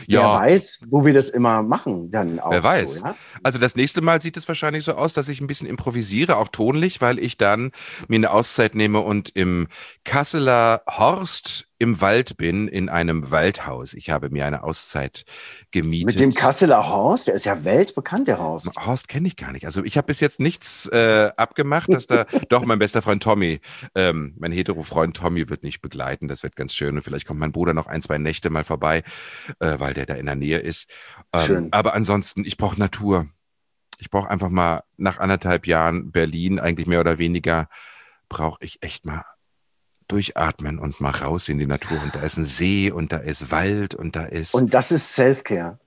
ja. Wer weiß, wo wir das immer machen, dann auch. Wer weiß. So, ja? Also das nächste Mal sieht es wahrscheinlich so aus, dass ich ein bisschen improvisiere, auch tonlich, weil ich dann mir eine Auszeit nehme und im Kasseler Horst im Wald bin, in einem Waldhaus. Ich habe mir eine Auszeit gemietet. Mit dem Kasseler Horst? Der ist ja weltbekannt, der Horst. Horst kenne ich gar nicht. Also ich habe bis jetzt nichts äh, abgemacht, dass da [laughs] doch mein bester Freund Tommy, ähm, mein hetero-Freund Tommy wird nicht begleiten. Das wird ganz schön. Und vielleicht kommt mein Bruder noch ein, zwei Nächte mal vorbei, äh, weil der da in der Nähe ist. Ähm, schön. Aber ansonsten, ich brauche Natur. ich brauche einfach mal nach anderthalb Jahren Berlin, eigentlich mehr oder weniger, brauche ich echt mal durchatmen und mal raus in die Natur. Und da ist ein See und da ist Wald und da ist. Und das ist Self-Care.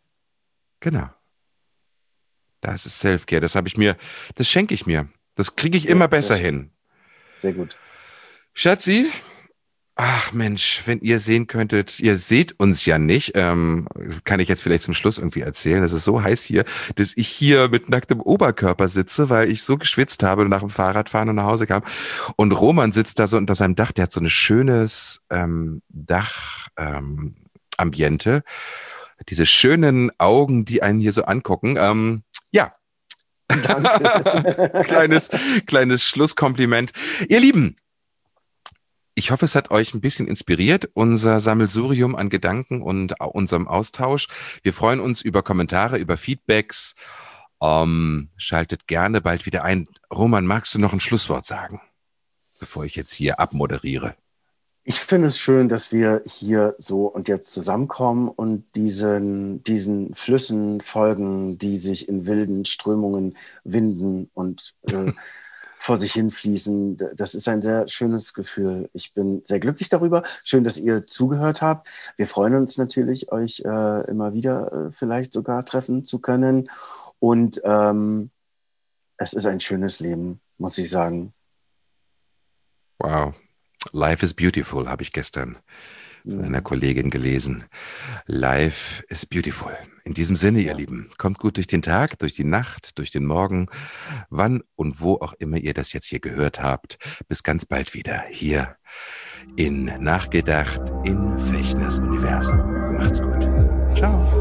Genau. Das ist Self-Care. Das habe ich mir, das schenke ich mir. Das kriege ich immer besser hin. Sehr gut. Schatzi, Ach Mensch, wenn ihr sehen könntet, ihr seht uns ja nicht, ähm, kann ich jetzt vielleicht zum Schluss irgendwie erzählen. Es ist so heiß hier, dass ich hier mit nacktem Oberkörper sitze, weil ich so geschwitzt habe nach dem Fahrradfahren und nach Hause kam. Und Roman sitzt da so unter seinem Dach, der hat so ein schönes ähm, Dach. Ähm. Diese schönen Augen, die einen hier so angucken. Ähm, ja. [laughs] Kleines, kleines Schlusskompliment. Ihr Lieben, ich hoffe, es hat euch ein bisschen inspiriert, unser Sammelsurium an Gedanken und unserem Austausch. Wir freuen uns über Kommentare, über Feedbacks. Ähm, schaltet gerne bald wieder ein. Roman, magst du noch ein Schlusswort sagen, bevor ich jetzt hier abmoderiere? Ich finde es schön, dass wir hier so und jetzt zusammenkommen und diesen, diesen Flüssen folgen, die sich in wilden Strömungen winden und äh, [laughs] vor sich hinfließen. Das ist ein sehr schönes Gefühl. Ich bin sehr glücklich darüber. Schön, dass ihr zugehört habt. Wir freuen uns natürlich, euch äh, immer wieder äh, vielleicht sogar treffen zu können. Und ähm, es ist ein schönes Leben, muss ich sagen. Wow. Life is beautiful, habe ich gestern von einer Kollegin gelesen. Life is beautiful. In diesem Sinne, ihr Lieben, kommt gut durch den Tag, durch die Nacht, durch den Morgen, wann und wo auch immer ihr das jetzt hier gehört habt. Bis ganz bald wieder hier in Nachgedacht in Fechners Universum. Macht's gut. Ciao.